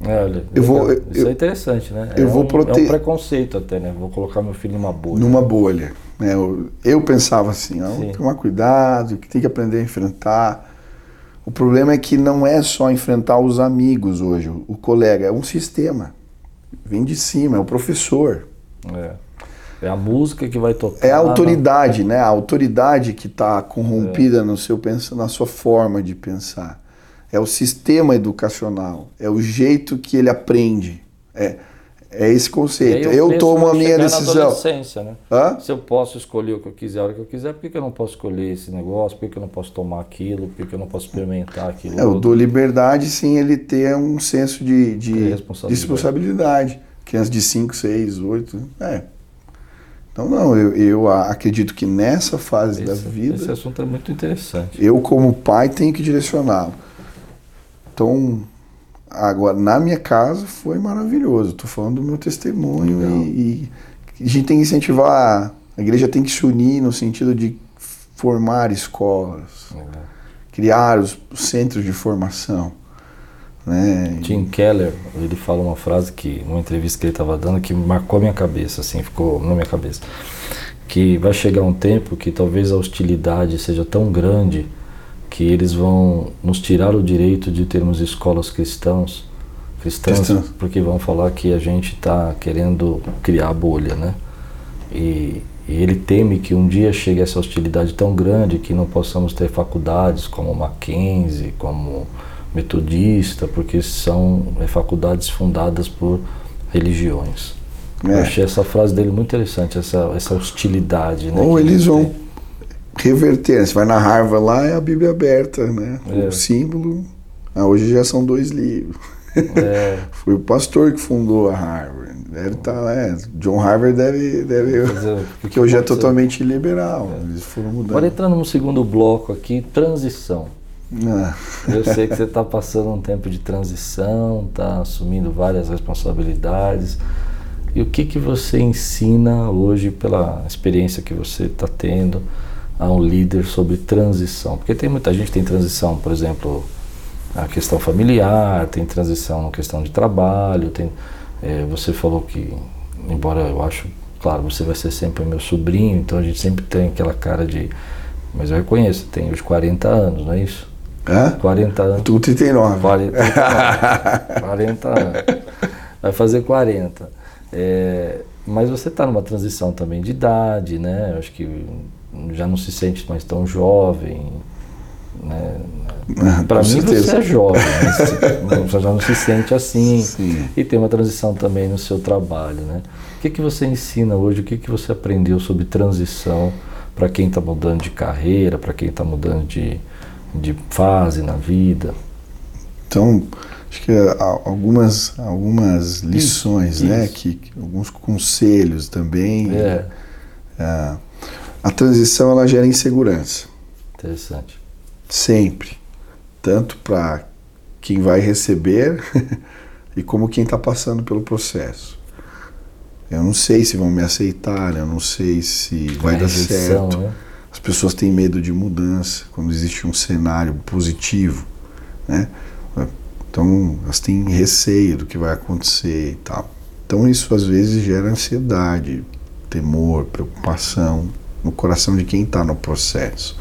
É, olha, eu vou, eu, isso é interessante, né? Eu é vou um, prote... é um preconceito até, né? Vou colocar meu filho numa bolha. Numa bolha. Né? Eu, eu pensava assim, ó, tomar cuidado, que tem que aprender a enfrentar. O problema é que não é só enfrentar os amigos hoje, o colega, é um sistema. Vem de cima, é o professor. É. É a música que vai tocar. É a autoridade, na... né? A autoridade que está corrompida é. no seu na sua forma de pensar. É o sistema educacional, é o jeito que ele aprende. É, é esse conceito. Eu tomo a minha decisão. né? Se eu posso escolher o que eu quiser, a hora que eu quiser, por que, eu não posso escolher esse negócio? Por que, eu não posso tomar aquilo? Por que, eu não posso experimentar aquilo? É, eu dou liberdade sem ele ter um senso de, de, de responsabilidade. responsabilidade. Criança de 5, 6, 8. É. Então, não, eu, eu acredito que nessa fase esse, da vida. Esse assunto é muito interessante. Eu, como pai, tenho que direcioná-lo. Então, agora, na minha casa foi maravilhoso. Estou falando do meu testemunho e, e, a gente tem que incentivar. A igreja tem que se unir no sentido de formar escolas, criar os centros de formação. Né? Tim Keller, ele fala uma frase que, numa entrevista que ele estava dando, que marcou a minha cabeça, assim, ficou na minha cabeça. Que vai chegar um tempo que talvez a hostilidade seja tão grande que eles vão nos tirar o direito de termos escolas cristãs, cristãs, cristãs. porque vão falar que a gente está querendo criar bolha, né? E, e ele teme que um dia chegue essa hostilidade tão grande que não possamos ter faculdades como Mackenzie, como metodista, porque são é, faculdades fundadas por religiões. É. Eu achei essa frase dele muito interessante, essa, essa hostilidade. Né, Ou eles vão reverter. Né? Você vai na Harvard lá, é a Bíblia aberta, né? É. O símbolo. Ah, hoje já são dois livros. É. Foi o pastor que fundou a Harvard. Deve estar tá, é, John Harvard deve. deve porque hoje é totalmente liberal. É. Eles foram mudando. Agora entrando no segundo bloco aqui, transição. Ah. Eu sei que você está passando um tempo de transição, está assumindo várias responsabilidades. E o que, que você ensina hoje, pela experiência que você está tendo, a um líder sobre transição? Porque tem muita gente que tem transição, por exemplo, a questão familiar, tem transição na questão de trabalho, tem, é, você falou que, embora eu acho, claro, você vai ser sempre meu sobrinho, então a gente sempre tem aquela cara de. Mas eu reconheço, tem os 40 anos, não é isso? Hã? 40 anos. Tu 39. 40, 39, 40 anos. Vai fazer 40. É, mas você está numa transição também de idade, né? Eu acho que já não se sente mais tão jovem. Né? Ah, Para mim certeza. você é jovem, você já não se sente assim. Sim. E tem uma transição também no seu trabalho. Né? O que, que você ensina hoje? O que, que você aprendeu sobre transição para quem está mudando de carreira, para quem está mudando de, de fase na vida. Então, acho que algumas, algumas lições, isso, né? Isso. Que, alguns conselhos também. É. A, a transição ela gera insegurança. Interessante. Sempre. tanto para quem vai receber e como quem está passando pelo processo. Eu não sei se vão me aceitar, eu não sei se vai dar certo. Né? As pessoas têm medo de mudança quando existe um cenário positivo, né? Então elas têm receio do que vai acontecer e tal. Então isso às vezes gera ansiedade, temor, preocupação no coração de quem está no processo.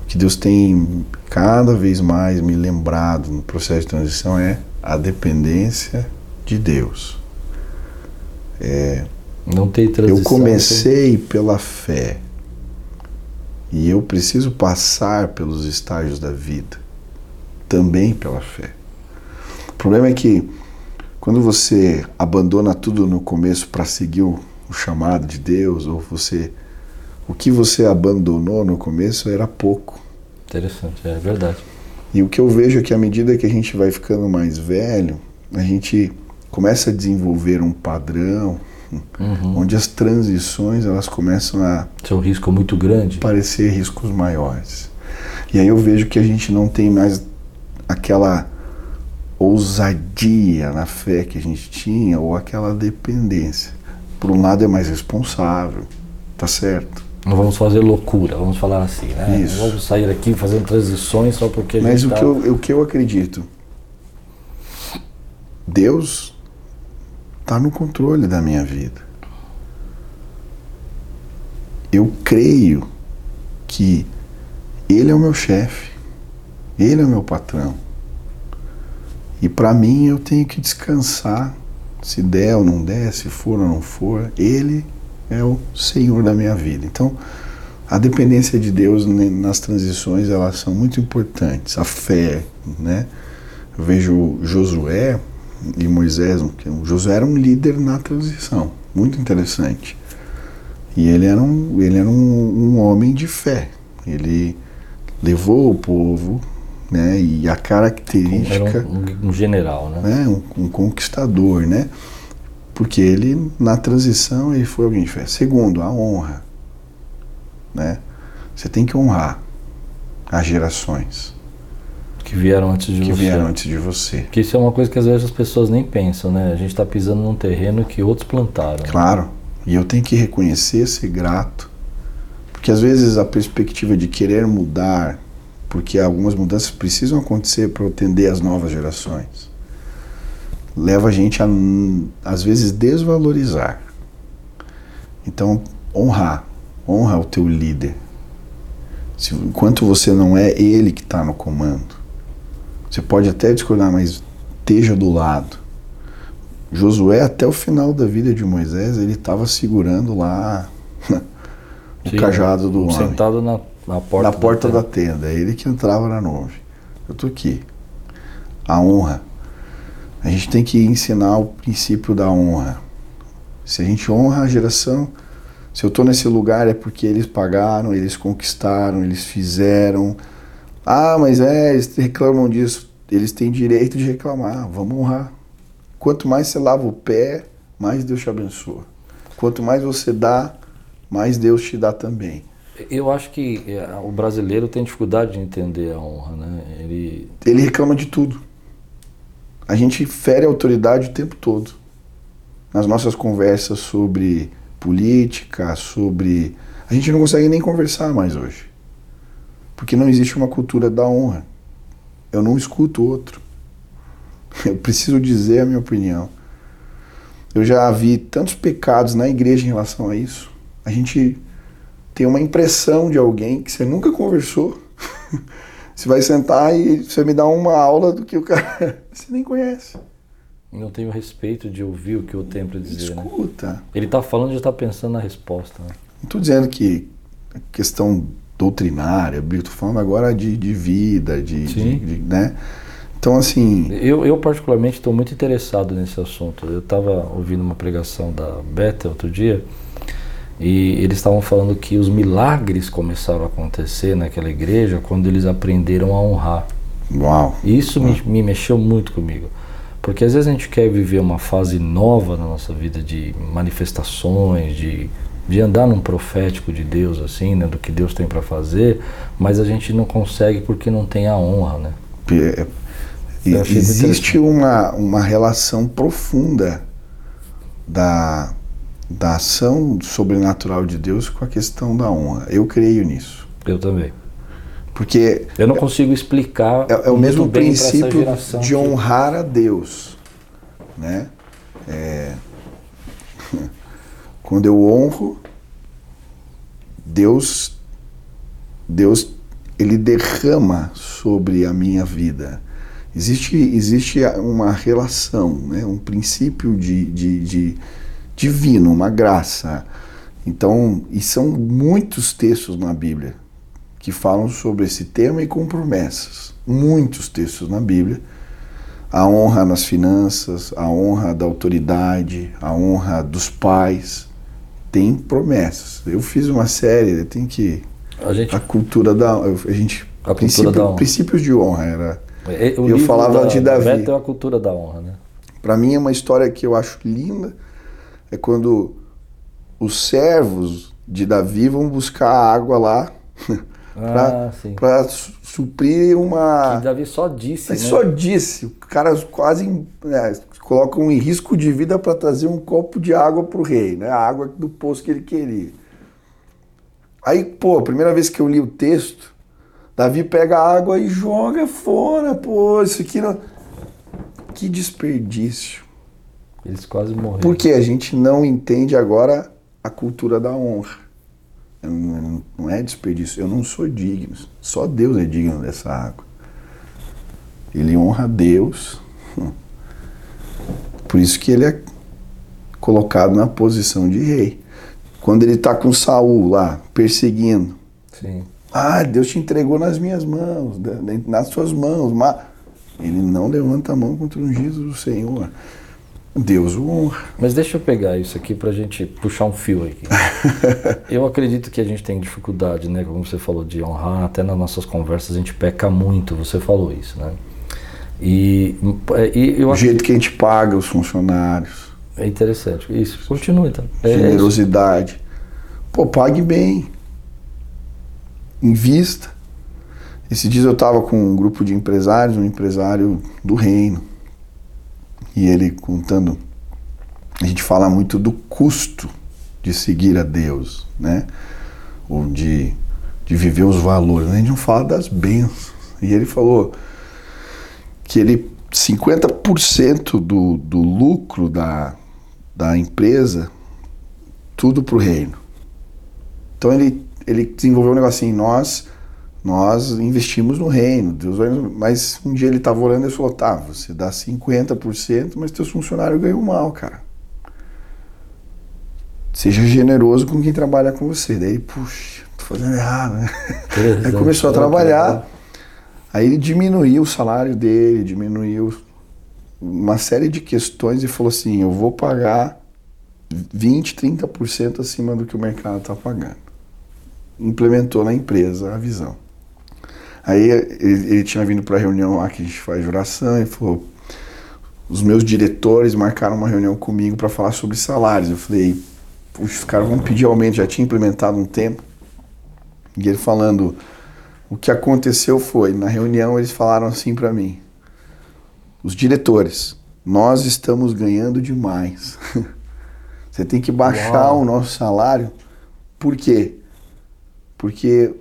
O que Deus tem cada vez mais me lembrado no processo de transição é a dependência de Deus. É, não tem transição. Eu comecei tem... pela fé e eu preciso passar pelos estágios da vida também pela fé. O problema é que quando você abandona tudo no começo para seguir o, o chamado de Deus, ou você o que você abandonou no começo era pouco. Interessante, é verdade. E o que eu vejo é que à medida que a gente vai ficando mais velho, a gente começa a desenvolver um padrão uhum. onde as transições elas começam a ser um risco muito grande, parecer riscos maiores. E aí eu vejo que a gente não tem mais aquela ousadia na fé que a gente tinha ou aquela dependência. Por um lado é mais responsável, tá certo? Não vamos fazer loucura, vamos falar assim, né? Isso. Não vamos sair aqui fazendo transições só porque Mas o, tá... que eu, o que eu acredito, Deus está no controle da minha vida. Eu creio que Ele é o meu chefe, Ele é o meu patrão. E para mim eu tenho que descansar, se der ou não der, se for ou não for, Ele é o Senhor da minha vida. Então, a dependência de Deus nas transições elas são muito importantes. A fé, né? Eu vejo Josué e Moisés, o Josué era um líder na transição, muito interessante. E ele era um, ele era um, um homem de fé. Ele levou o povo, né? E a característica um, um general, né? né um, um conquistador, né? Porque ele, na transição, ele foi alguém de fé. Segundo, a honra. Né? Você tem que honrar as gerações. Que vieram antes de que você. Vieram antes de você. Que isso é uma coisa que às vezes as pessoas nem pensam, né? A gente está pisando num terreno que outros plantaram. Né? Claro. Né? E eu tenho que reconhecer, ser grato. Porque às vezes a perspectiva de querer mudar, porque algumas mudanças precisam acontecer para atender as novas gerações leva a gente a, às vezes, desvalorizar. Então, honrar. Honra o teu líder. Se, enquanto você não é ele que está no comando. Você pode até discordar, mas esteja do lado. Josué, até o final da vida de Moisés, ele estava segurando lá o Sim, cajado do homem. Sentado na, na porta, na porta da, tenda. da tenda. É ele que entrava na nuvem. Eu estou aqui. A honra a gente tem que ensinar o princípio da honra. Se a gente honra a geração, se eu estou nesse lugar é porque eles pagaram, eles conquistaram, eles fizeram. Ah, mas é, eles reclamam disso. Eles têm direito de reclamar. Vamos honrar. Quanto mais você lava o pé, mais Deus te abençoa. Quanto mais você dá, mais Deus te dá também. Eu acho que é, o brasileiro tem dificuldade de entender a honra, né? Ele, ele reclama de tudo a gente fere a autoridade o tempo todo. Nas nossas conversas sobre política, sobre. A gente não consegue nem conversar mais hoje. Porque não existe uma cultura da honra. Eu não escuto outro. Eu preciso dizer a minha opinião. Eu já vi tantos pecados na igreja em relação a isso. A gente tem uma impressão de alguém que você nunca conversou. Você vai sentar e você me dá uma aula do que o cara você nem conhece. Não tem o respeito de ouvir o que o tem para dizer, né? Escuta. Né? Ele está falando e já está pensando na resposta. Né? Não estou dizendo que a questão doutrinária, estou falando agora de, de vida, de, de, de, né? Então, assim... Eu, eu particularmente estou muito interessado nesse assunto. Eu estava ouvindo uma pregação da Beta outro dia e eles estavam falando que os milagres começaram a acontecer naquela igreja quando eles aprenderam a honrar. Uau! Isso Me, me mexeu muito comigo. Porque às vezes a gente quer viver uma fase nova na nossa vida de manifestações, de de andar num profético de Deus, assim, né, do que Deus tem para fazer, mas a gente não consegue porque não tem a honra, né? É, existe uma, uma relação profunda da, da ação sobrenatural de Deus com a questão da honra. Eu creio nisso. Eu também. Porque. Eu não consigo explicar. É, é o mesmo princípio de honrar a Deus. Né? É, quando eu honro, Deus, Deus, ele derrama sobre a minha vida. Existe, existe uma relação, né? um princípio de, de, de divino, uma graça. Então, e são muitos textos na Bíblia que falam sobre esse tema e com promessas. Muitos textos na Bíblia a honra nas finanças, a honra da autoridade, a honra dos pais. Tem promessas. Eu fiz uma série, tem que. A, gente, a cultura da. A gente. A princípio, da honra. Princípios de honra era. É, o eu falava da, de Davi. Beto é a cultura da honra, né? Para mim é uma história que eu acho linda. É quando os servos de Davi vão buscar água lá para ah, suprir uma. Que Davi só disse. Né? Só disse. O cara quase é, colocam em risco de vida para trazer um copo de água para o rei, né? A água do poço que ele queria. Aí, pô, a primeira vez que eu li o texto, Davi pega a água e joga fora, pô, isso aqui não. Que desperdício. Eles quase morreram. Porque a gente não entende agora a cultura da honra. Não é desperdício. Eu não sou digno. Só Deus é digno dessa água. Ele honra Deus. Por isso que ele é colocado na posição de rei. Quando ele está com Saul lá, perseguindo. Sim. Ah, Deus te entregou nas minhas mãos, nas suas mãos. Mas ele não levanta a mão contra o ungido do Senhor. Deus o honra. Mas deixa eu pegar isso aqui para a gente puxar um fio aqui. eu acredito que a gente tem dificuldade, né? Como você falou, de honrar. Até nas nossas conversas a gente peca muito. Você falou isso, né? E, e eu o jeito que a gente paga os funcionários. É interessante. Isso. Continua então. É Generosidade. Pô, pague bem. Invista. Esse dias eu estava com um grupo de empresários, um empresário do reino e ele contando. A gente fala muito do custo de seguir a Deus, né? Ou de, de viver os valores. A gente não fala das bênçãos. E ele falou que ele 50% do, do lucro da, da empresa, tudo para o reino. Então ele, ele desenvolveu um negócio assim, nós nós investimos no reino, Deus vai, mas um dia ele estava orando e falou, tá, você dá 50%, mas teus funcionários ganham mal, cara. Seja generoso com quem trabalha com você. Daí, puxa, tô fazendo errado, né? Aí começou a trabalhar, aí ele diminuiu o salário dele, diminuiu uma série de questões e falou assim, eu vou pagar 20, 30% acima do que o mercado está pagando. Implementou na empresa a visão. Aí ele, ele tinha vindo para a reunião lá que a gente faz oração e falou: os meus diretores marcaram uma reunião comigo para falar sobre salários. Eu falei: os caras vão pedir aumento, já tinha implementado um tempo. E ele falando: o que aconteceu foi, na reunião eles falaram assim para mim: os diretores, nós estamos ganhando demais. Você tem que baixar Uau. o nosso salário. Por quê? Porque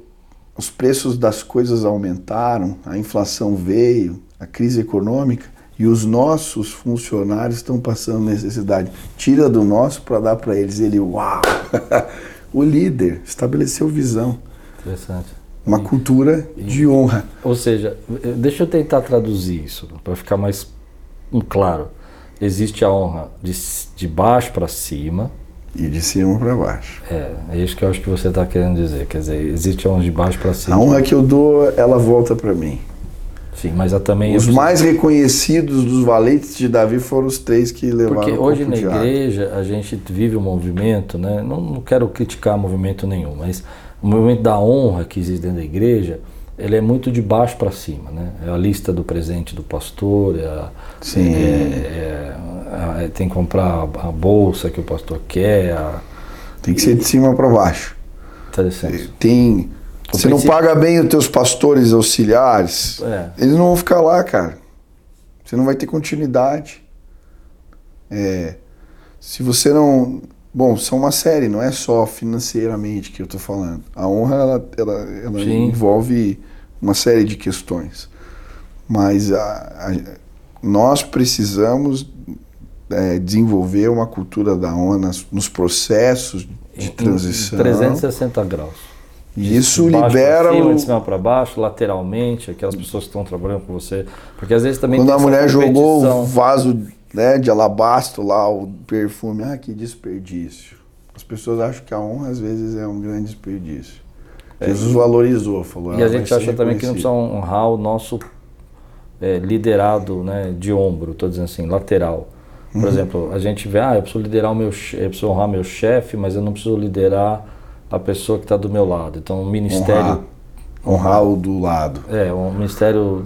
os preços das coisas aumentaram, a inflação veio, a crise econômica e os nossos funcionários estão passando necessidade. Tira do nosso para dar para eles. Ele, uau! o líder estabeleceu visão. Interessante. Uma e, cultura e, de honra. Ou seja, deixa eu tentar traduzir isso para ficar mais claro. Existe a honra de, de baixo para cima, e de cima para baixo. É, é isso que eu acho que você está querendo dizer. Quer dizer, existe a de baixo para cima. A honra que eu dou, ela volta para mim. Sim, mas a também. Os mais reconhecidos dos valentes de Davi foram os três que levaram Porque hoje na igreja a gente vive um movimento, né? Não, não quero criticar movimento nenhum, mas o movimento da honra que existe dentro da igreja, ele é muito de baixo para cima, né? É a lista do presente do pastor, é a, Sim. É, é, é, tem que comprar a bolsa que o pastor quer, a, Tem que ser de cima para baixo. Interessante. Tem. O Você não princípio- paga bem os teus pastores auxiliares, É. eles não vão ficar lá, cara. Você não vai ter continuidade. É, se você não. Bom, são uma série, não é só financeiramente que eu tô falando. A honra, ela, ela, ela envolve uma série de questões. Mas a- a- nós precisamos é, desenvolver uma cultura da nas- nos processos de Em- em transição. 360 graus. E isso baixo libera cima, o, de cima para baixo, lateralmente, aquelas pessoas que estão trabalhando com você. Porque às vezes também Quando a mulher jogou o vaso né, de alabastro lá, o perfume, ah, que desperdício. As pessoas acham que a honra às vezes é um grande desperdício. Jesus valorizou, falou. É. E "Ela a gente ser acha também que não precisa reconhecida." honrar o nosso é, liderado né, de ombro, estou dizendo assim, lateral. Por Uhum. exemplo, a gente vê, ah, eu preciso liderar o meu eu preciso honrar meu chefe, mas eu não preciso liderar a pessoa que está do meu lado. Então, o ministério. Honrar, o do lado. É, o ministério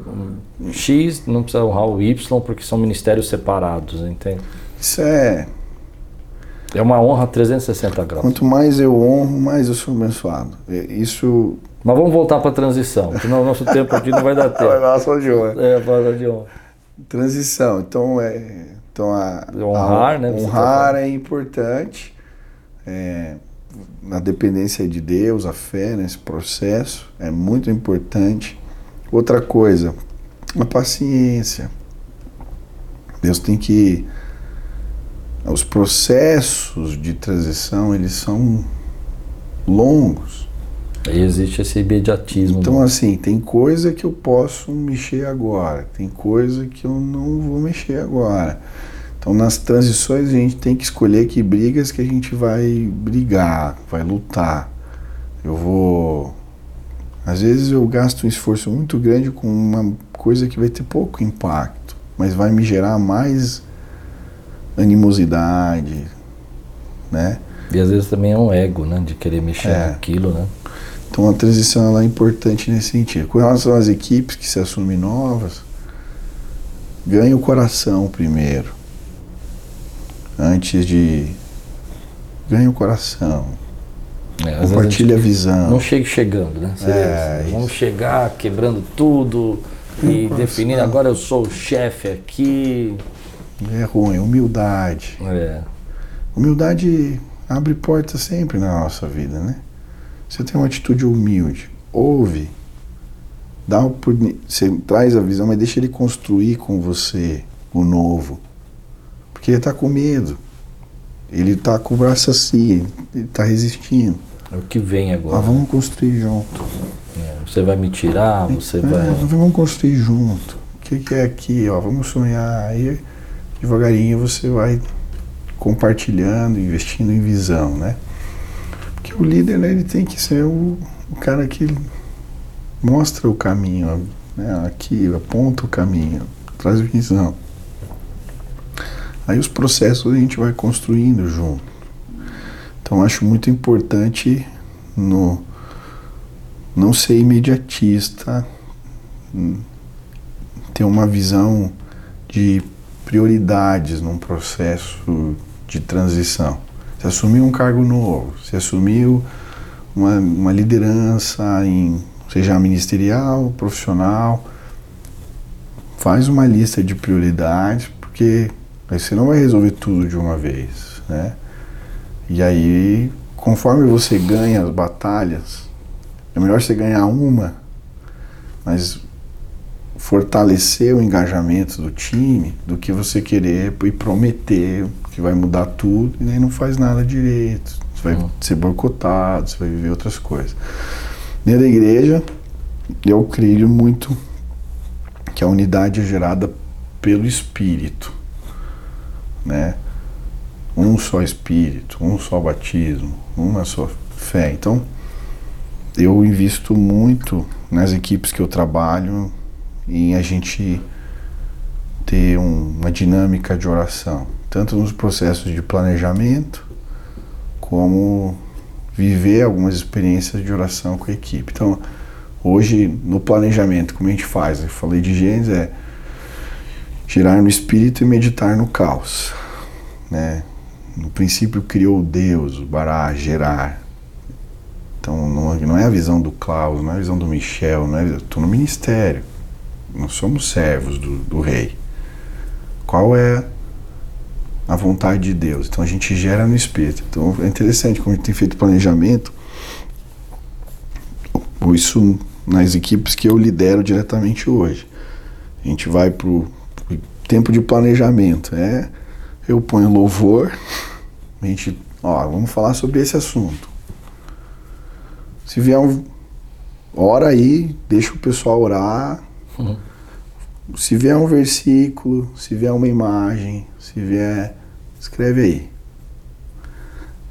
X não precisa honrar o Y porque são ministérios separados, entende? Isso é. É uma honra 360 graus. Quanto mais eu honro, mais eu sou abençoado. É, Isso. Mas vamos voltar para a transição, senão o nosso tempo aqui não vai dar tempo. Nossa, João. É, fala de honra. Transição. Então, é, então a, Honrar, a- né, tá Honrar é importante. É, na dependência de Deus, a fé nesse processo é muito importante. Outra coisa, a paciência. Deus tem que. Os processos de transição eles são longos. Aí existe esse imediatismo. Então, do- assim, tem coisa que eu posso mexer agora, tem coisa que eu não vou mexer agora. Então, nas transições, a gente tem que escolher que brigas que a gente vai brigar, vai lutar. Eu vou. Às vezes, eu gasto um esforço muito grande com uma coisa que vai ter pouco impacto, mas vai me gerar mais animosidade, né? E às vezes também é um ego, né? De querer mexer É. naquilo, né? Então a transição ela é importante nesse sentido. Com relação às equipes que se assumem novas, ganhe o coração primeiro. Antes de. Ganhe o coração. É, Compartilhe a a visão. não chegue chegando, né? É. Vamos isso. chegar quebrando tudo e coração. definindo agora eu sou o chefe aqui. É ruim. Humildade. É. Humildade abre portas sempre na nossa vida, né? Você tem uma atitude humilde, ouve, dá você traz a visão, mas deixa ele construir com você o novo. Porque ele está com medo. Ele está com o braço assim, ele está resistindo. É o que vem Mas agora. vamos construir junto. É, Você vai me tirar, você É, vai. vamos construir junto. O que, que é aqui? Ó, vamos sonhar. Aí devagarinho você vai compartilhando, investindo em visão, né? Porque o líder né, ele tem que ser o, o cara que mostra o caminho, né? Aqui aponta o caminho, traz visão. Aí os processos a gente vai construindo junto. Então acho muito importante no não ser imediatista, hum, ter uma visão de prioridades num processo de transição. Se assumiu um cargo novo, se assumiu uma, uma liderança em seja ministerial, profissional, faz uma lista de prioridades, porque aí você não vai resolver tudo de uma vez, né? E aí, conforme você ganha as batalhas, é melhor você ganhar uma, mas fortalecer o engajamento do time do que você querer e prometer que vai mudar tudo e aí não faz nada direito. Você vai Hum. ser boicotado, você vai viver outras coisas. Dentro da igreja, eu creio muito que a unidade é gerada pelo Espírito, né? Um só Espírito, um só batismo, uma só fé. Então, eu invisto muito nas equipes que eu trabalho em a gente ter um- uma dinâmica de oração, tanto nos processos de planejamento, como viver algumas experiências de oração com a equipe. Então, hoje, no planejamento, como a gente faz? Eu falei de Gênesis, é girar no espírito e meditar no caos. Né? No princípio criou Deus, o Bará, gerar. Então não, é a visão do Klaus, não é a visão do Michel, não é, estou no ministério. Nós somos servos do, do rei. Qual é a vontade de Deus? Então a gente gera no espírito. Então é interessante como a gente tem feito planejamento. Isso nas equipes que eu lidero diretamente hoje. A gente vai para o tempo de planejamento. É, eu ponho louvor, a gente, ó, vamos falar sobre esse assunto. Se vier um. Ora aí, deixa o pessoal orar. Uhum. Se vier um versículo, se vier uma imagem, se vier. Escreve aí.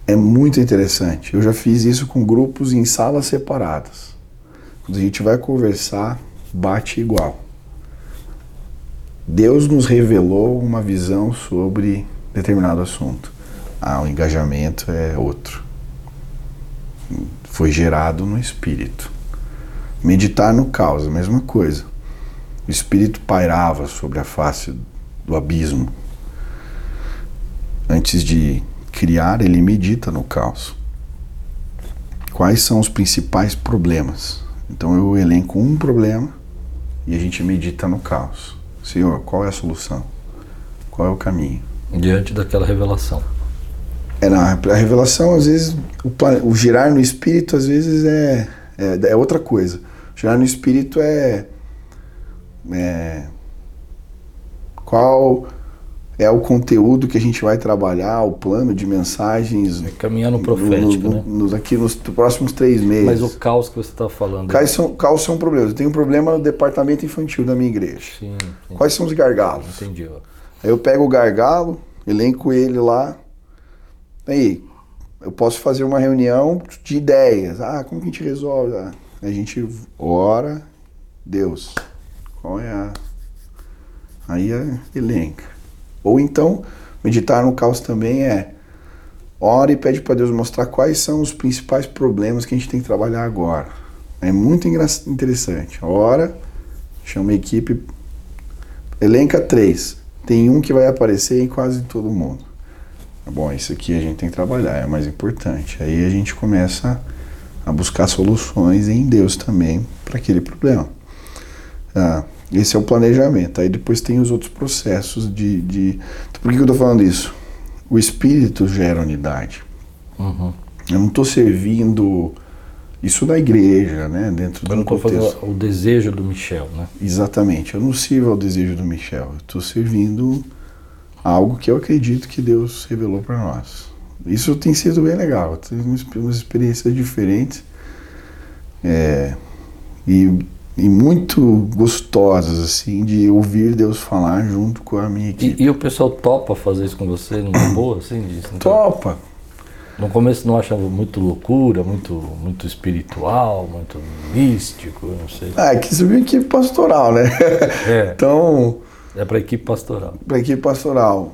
É muito interessante. Eu já fiz isso com grupos em salas separadas. Quando a gente vai conversar, bate igual. Deus nos revelou uma visão sobre determinado assunto. Ah, o engajamento é outro. Foi gerado no espírito. Meditar no caos, a mesma coisa. O espírito pairava sobre a face do abismo. Antes de criar, ele medita no caos. Quais são os principais problemas? Então eu elenco um problema e a gente medita no caos. Senhor, qual é a solução? Qual é o caminho? Diante daquela revelação. É, não, a revelação, às vezes, o, o girar no espírito, às vezes, é, é, é outra coisa. Girar no espírito é, é. Qual é o conteúdo que a gente vai trabalhar, o plano de mensagens. É caminhar no profético, no, no, né? Nos, aqui nos próximos três meses. Mas o caos que você está falando. Caos são, caos são problemas. Eu tenho um problema no departamento infantil da minha igreja. Sim, sim. Quais são os gargalos? Entendi. Aí eu pego o gargalo, elenco ele lá. Aí, eu posso fazer uma reunião de ideias. Ah, como que a gente resolve? Ah, a gente ora, Deus, qual é a. Aí é, elenca. Ou então, meditar no caos também é ora e pede para Deus mostrar quais são os principais problemas que a gente tem que trabalhar agora. É muito interessante. Ora, chama a equipe, elenca três. Tem um que vai aparecer em quase todo mundo. Tá bom, isso aqui a gente tem que trabalhar, é mais importante. Aí a gente começa a buscar soluções em Deus também para aquele problema. Ah, esse é o planejamento. Aí depois tem os outros processos de. de... Por que eu estou falando isso? O espírito gera unidade. Uhum. Eu não estou servindo isso na igreja, né? Dentro do não fazendo o desejo do Michel, né? Exatamente. Eu não sirvo ao desejo do Michel. Eu estou servindo algo que eu acredito que Deus revelou para nós. Isso tem sido bem legal. Tive umas experiências diferentes. É, e e muito gostosas, assim, de ouvir Deus falar junto com a minha equipe. E, e o pessoal topa fazer isso com você, numa boa, assim? Disso, topa! No começo não achava muito loucura, muito, muito espiritual, muito místico, não sei. Ah, é que isso é uma equipe pastoral, né? É. então... É para equipe pastoral. Para equipe pastoral.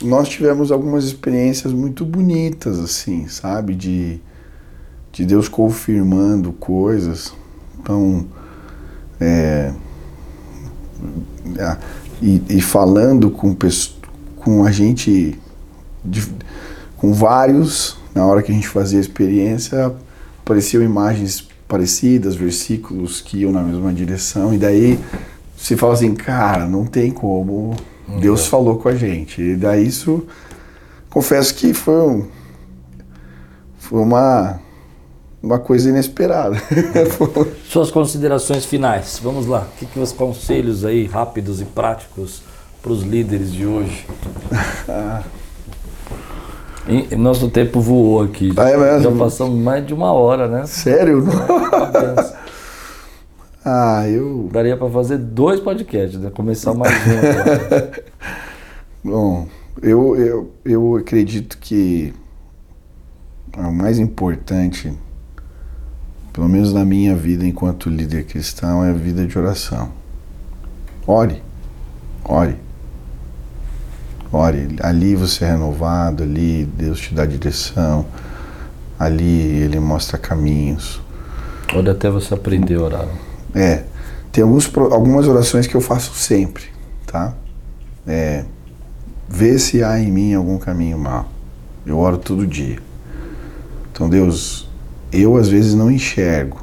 Nós tivemos algumas experiências muito bonitas, assim, sabe? De, de Deus confirmando coisas. Então é, e, e, falando com, com a gente, de, com vários, na hora que a gente fazia a experiência, apareciam imagens parecidas, versículos que iam na mesma direção, e daí se fala assim, cara, não tem como, Deus falou com a gente. E daí isso, confesso que foi, um, foi uma uma coisa inesperada. Suas considerações finais, vamos lá. O que, que os conselhos aí rápidos e práticos para os líderes de hoje? E, nosso tempo voou aqui. Ah, é mesmo? Já passamos mais de uma hora, né? Sério? ah, eu. Daria para fazer dois podcasts, né? Começar mais um. Bom, eu, eu, eu acredito que o mais importante pelo menos na minha vida enquanto líder cristão, é a vida de oração. Ore, ore. Ore, ali você é renovado, ali Deus te dá direção, ali Ele mostra caminhos. Ore até você aprender a orar. É, tem alguns, algumas orações que eu faço sempre, tá? É, vê se há em mim algum caminho mau. Eu oro todo dia. Então, Deus, eu às vezes não enxergo,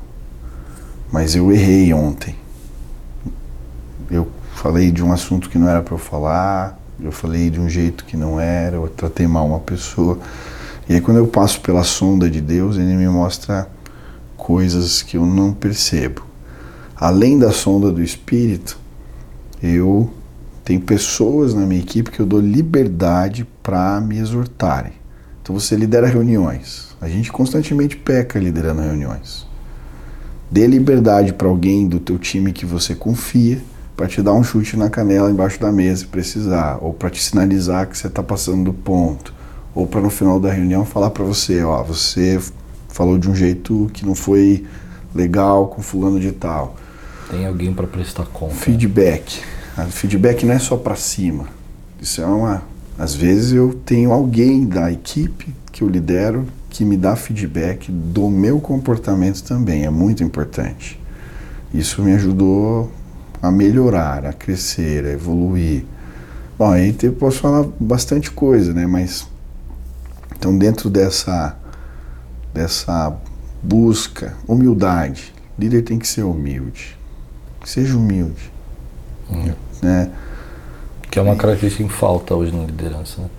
mas eu errei ontem. Eu falei de um assunto que não era para eu falar, eu falei de um jeito que não era, eu tratei mal uma pessoa. E aí, quando eu passo pela sonda de Deus, ele me mostra coisas que eu não percebo. Além da sonda do Espírito, eu tenho pessoas na minha equipe que eu dou liberdade para me exortarem. Então você lidera reuniões. A gente constantemente peca liderando reuniões. Dê liberdade para alguém do teu time que você confia para te dar um chute na canela embaixo da mesa se precisar, ou para te sinalizar que você está passando do ponto, ou para no final da reunião falar para você, ó, você falou de um jeito que não foi legal com fulano de tal. Tem alguém para prestar conta. Feedback. Feedback não é só para cima. Isso é uma. Às vezes eu tenho alguém da equipe que eu lidero que me dá feedback do meu comportamento também. É muito importante. Isso me ajudou a melhorar, a crescer, a evoluir. Bom, aí eu posso falar bastante coisa, né? Mas então dentro dessa dessa busca, humildade, líder tem que ser humilde. Seja humilde. Hum. Né? Que é uma característica em falta hoje na liderança, né?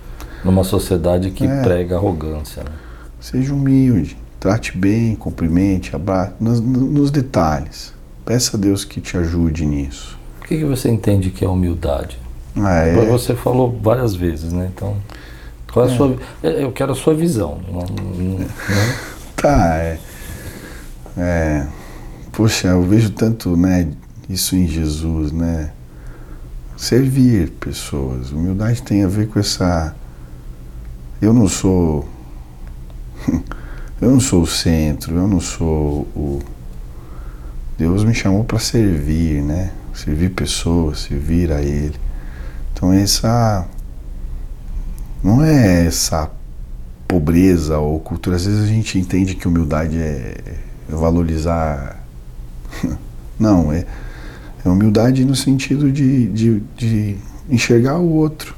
Numa sociedade que é. prega arrogância. Né? Seja humilde, trate bem, cumprimente, abrace, nos, nos, detalhes. Peça a Deus que te ajude nisso. O que, que você entende que é humildade? Ah, é... Você falou várias vezes, né? Então, qual é a é. sua. Eu quero a sua visão. Não... Tá, é. é. Poxa, eu vejo tanto, né? Isso em Jesus, né? servir pessoas. Humildade tem a ver com essa. Eu não sou. Eu não sou o centro, eu não sou o. Deus me chamou para servir, né? Servir pessoas, servir a Ele. Então essa. Não é essa pobreza ou cultura. Às vezes a gente entende que humildade é, é valorizar. Não, é é humildade no sentido de, de, de enxergar o outro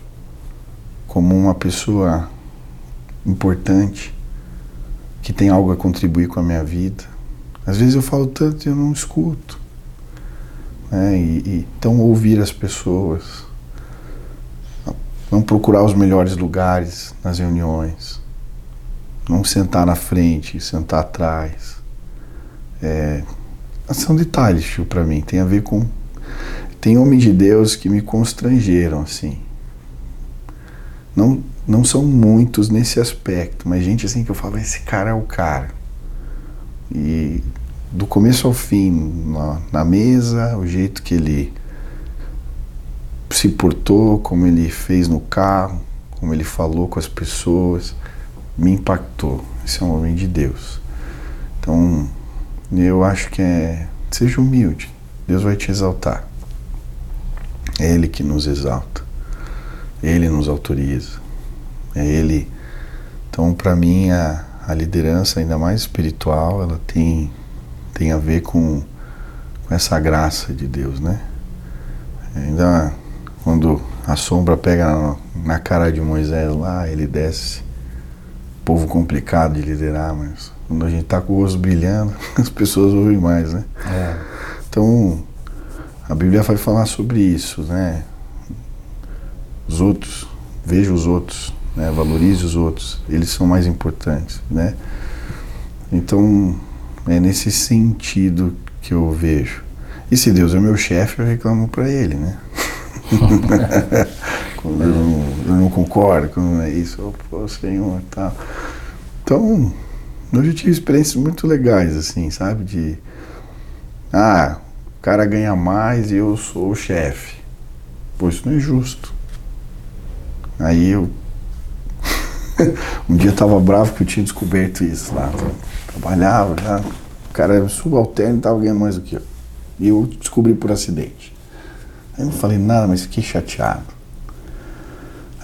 como uma pessoa importante, que tem algo a contribuir com a minha vida. Às vezes eu falo tanto e eu não escuto. Né? E, e, então, ouvir as pessoas, não procurar os melhores lugares nas reuniões, não sentar na frente, sentar atrás. É, são detalhes, tio, para mim. Tem a ver com. Tem homens de Deus que me constrangeram, assim. Não, não são muitos nesse aspecto, mas gente assim que eu falo, esse cara é o cara. E do começo ao fim, na, na mesa, o jeito que ele se portou, como ele fez no carro, como ele falou com as pessoas, me impactou. Esse é um homem de Deus. Então, eu acho que é. Seja humilde. Deus vai te exaltar. É Ele que nos exalta. Ele nos autoriza. É Ele. Então, para mim, a, a liderança, ainda mais espiritual, ela tem, tem a ver com, com essa graça de Deus, né? Ainda quando a sombra pega na, na cara de Moisés lá, ele desce. Povo complicado de liderar, mas quando a gente está com o rosto brilhando, as pessoas ouvem mais, né? É. Então, a Bíblia vai falar sobre isso, né? Os outros, veja os outros, né? valorize os outros, eles são mais importantes, né? Então, é nesse sentido que eu vejo. E se Deus é meu chefe, eu reclamo para ele, né? quando eu não, eu não concordo, quando é isso, oh, pô, Senhor, tal. Então, eu já tive experiências muito legais, assim, sabe? De. Ah, o cara ganha mais e eu sou o chefe. Pô, isso não é justo. Aí eu. um dia eu tava bravo que eu tinha descoberto isso lá. Trabalhava já. O cara era subalterno e tava ganhando mais do que eu. E eu descobri por acidente. Aí eu não falei nada, mas fiquei chateado.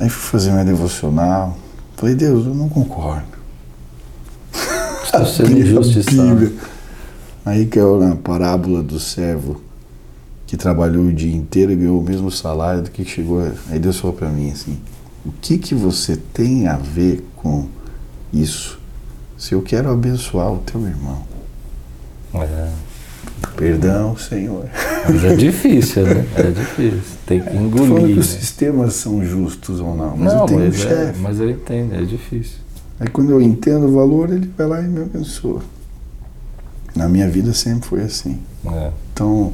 Aí fui fazer minha devocional. Falei, Deus, eu não concordo. Está sendo injustiçado. Aí que é a parábola do servo que trabalhou o dia inteiro e ganhou o mesmo salário do que chegou. Aí Deus falou para mim assim: o que, que você tem a ver com isso? Se eu quero abençoar o teu irmão. É. Perdão, Senhor. Mas é difícil, né? É difícil. Tem que tô falando engolir. que os né? sistemas são justos ou não, mas Não, eu tenho um mas, é, chefe. mas eu entendo, é difícil. Aí quando eu entendo o valor, ele vai lá e me abençoa. Na minha vida sempre foi assim. É. Então,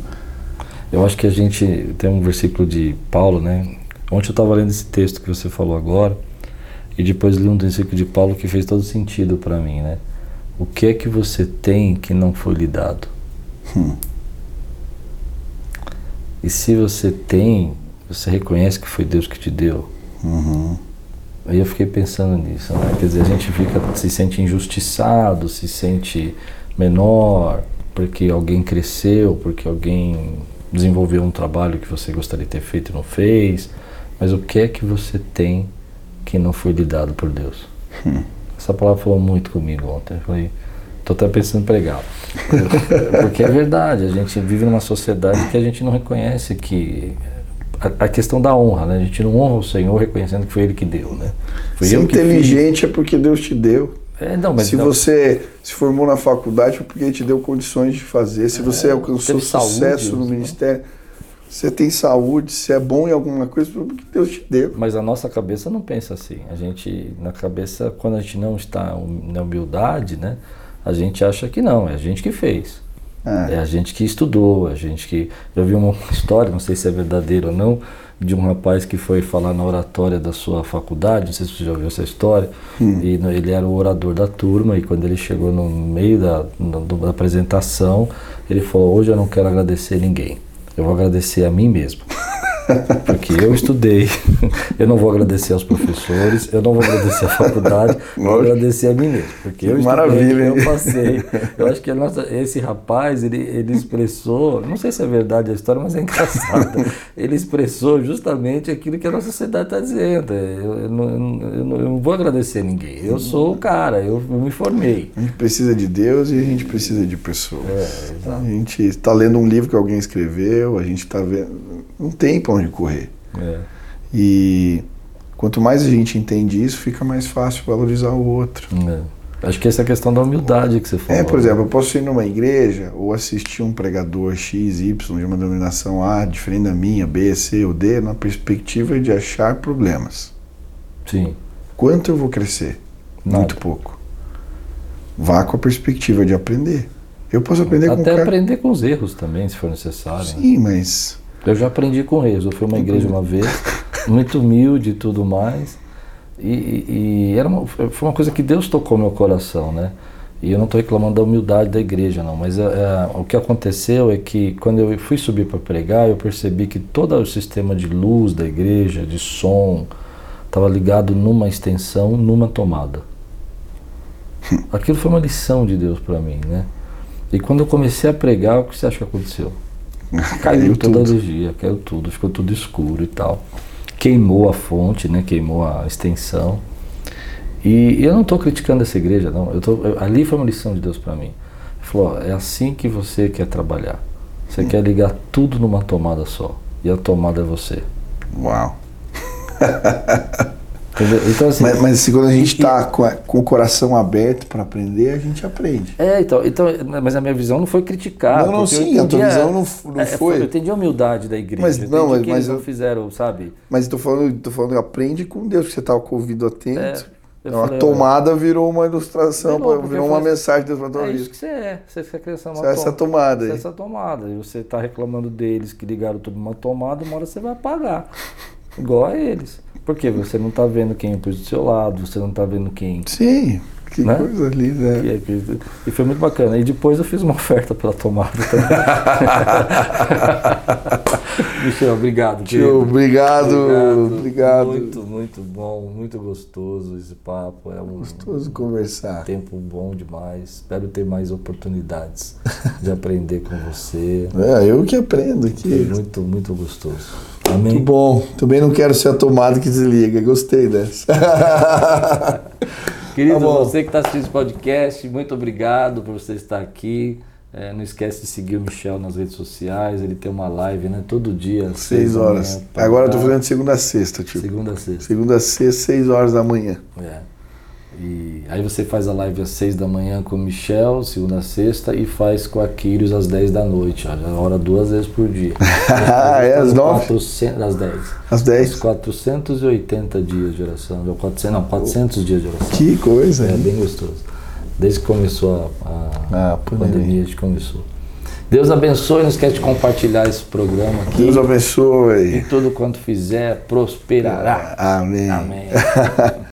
Eu acho que a gente tem um versículo de Paulo, né? Ontem eu estava lendo esse texto que você falou agora e depois li um versículo de Paulo que fez todo sentido para mim, né? O que é que você tem que não foi lhe dado? hum, E se você tem, você reconhece que foi Deus que te deu? uhum, Aí eu fiquei pensando nisso, né? Quer dizer, a gente fica, se sente injustiçado, se sente menor, porque alguém cresceu, porque alguém desenvolveu um trabalho que você gostaria de ter feito e não fez. Mas o que é que você tem que não foi lhe dado por Deus? Hum. Essa palavra falou muito comigo ontem. Eu falei, tô até pensando em pregar. Porque é verdade, a gente vive numa sociedade que a gente não reconhece que a, a questão da honra, né? A gente não honra o Senhor reconhecendo que foi Ele que deu, né? Foi que inteligente é porque Deus te deu. É, não, se não, você se formou na faculdade foi porque ele te deu condições de fazer. Se você alcançou É, teve saúde, sucesso no né? ministério, você tem saúde, se é bom em alguma coisa, porque Deus te deu. mas a nossa cabeça não pensa assim. A gente, na cabeça, quando a gente não está hum- na humildade, né? A gente acha que não, é a gente que fez. Ah, É a gente que estudou, a gente que. Eu vi uma história, não sei se é verdadeira ou não, de um rapaz que foi falar na oratória da sua faculdade, não sei se você já ouviu essa história, e no- ele era o orador da turma, e quando ele chegou no meio da, da apresentação, ele falou: Hoje eu não quero agradecer ninguém, eu vou agradecer a mim mesmo. Porque eu estudei, eu não vou agradecer aos professores, eu não vou agradecer à faculdade, vou agradecer a mim mesmo. Porque eu estudei, Maravilha, hein? eu passei. Eu acho que a nossa, esse rapaz, ele, ele expressou, não sei se é verdade a história, mas é engraçado. Ele expressou justamente aquilo que a nossa sociedade está dizendo. Eu, eu não, eu não- eu não- eu não vou agradecer ninguém. Eu sou o cara, eu, me formei. A gente precisa de Deus e a gente precisa de pessoas. É. A gente está lendo um livro que alguém escreveu, a gente está vendo. Não tem onde correr. É. E quanto mais a gente entende isso, fica mais fácil valorizar o outro. É. Acho que essa é a questão da humildade que você falou. É, por exemplo, eu posso ir numa igreja ou assistir um pregador X, Y de uma denominação A, diferente da minha, B, C ou D, na perspectiva de achar problemas. Sim. Quanto eu vou crescer? Nada. Muito pouco. Vá com a perspectiva de aprender. Eu posso aprender com o Até cara. aprender com os erros também, se for necessário. né? Sim, mas Eu já aprendi com erros. Eu fui uma igreja uma vez, muito humilde e tudo mais. E, e- e era uma, foi uma coisa que Deus tocou meu coração, né? E eu não estou reclamando da humildade da igreja, não. Mas é, é, o que aconteceu é que quando eu fui subir para pregar, eu percebi que todo o sistema de luz da igreja, de som, estava ligado numa extensão, numa tomada. Aquilo foi uma lição de Deus para mim, né? E quando eu comecei a pregar, o que você acha que aconteceu? Caiu toda a tudo. energia, caiu tudo, ficou tudo escuro e tal. Queimou a fonte, né? Queimou a extensão. E eu não estou criticando essa igreja, não. Eu tô, eu- ali foi uma lição de Deus para mim. Ele falou: ó, é assim que você quer trabalhar. Você quer ligar tudo numa tomada só. E a tomada é você. Uau. Entendeu? Então, assim. Mas, mas se quando a gente está com, a- com o coração aberto para aprender, a gente aprende. É, então, então, mas a minha visão não foi criticar. Não, não, sim, a tua visão não não é, foi. Eu entendi a humildade da igreja. Mas eu não, mas- que mas eles não eu- fizeram, sabe? Mas tô falando, tô falando, aprende com Deus, que você estava com o ouvido atento. É, Então, a falei, tomada virou uma ilustração, Virou, virou uma assim, mensagem de Deus para tua É vida. isso que você é. Você fica criança Você é essa tomada Você é essa tomada. E você está reclamando deles que ligaram tudo numa tomada, uma hora você vai pagar. Igual a eles. Porque você não está vendo quem pôs do seu lado, você não está vendo quem. Sim, que Né? coisa linda. que é- que- E foi muito bacana. E depois eu fiz uma oferta pela tomada também. Michel, obrigado. Tio, querido. obrigado, obrigado. Muito, muito bom, muito gostoso esse papo. É um Gostoso conversar. tempo bom demais. Espero ter mais oportunidades de aprender com você. É, eu que aprendo Foi aqui. muito, muito gostoso. Muito Amém? bom. Também não quero ser a tomada que desliga. Gostei dessa. Querido, Tá você que está assistindo esse podcast, muito obrigado por você estar aqui. É, não esquece de seguir o Michel nas redes sociais, ele tem uma live, né? Todo dia. às Seis da horas. Agora eu tô fazendo de segunda a sexta, tipo. Segunda a sexta. Segunda a sexta, seis horas da manhã. É. E aí você faz a live às 6 da manhã com o Michel, segunda a sexta, e faz com a Quírios às 10 da noite. Já hora duas vezes por dia. É, às nove? 400, às 10. Às Os 10. 480 dias de oração. Não, 400, não, 400 dias de oração. Que coisa, É hein? bem gostoso. Desde que começou a, a Ah, pandemia. a gente começou. Deus abençoe, não esquece de compartilhar esse programa aqui. Deus E abençoe. tudo quanto fizer prosperará. Amém. Amém.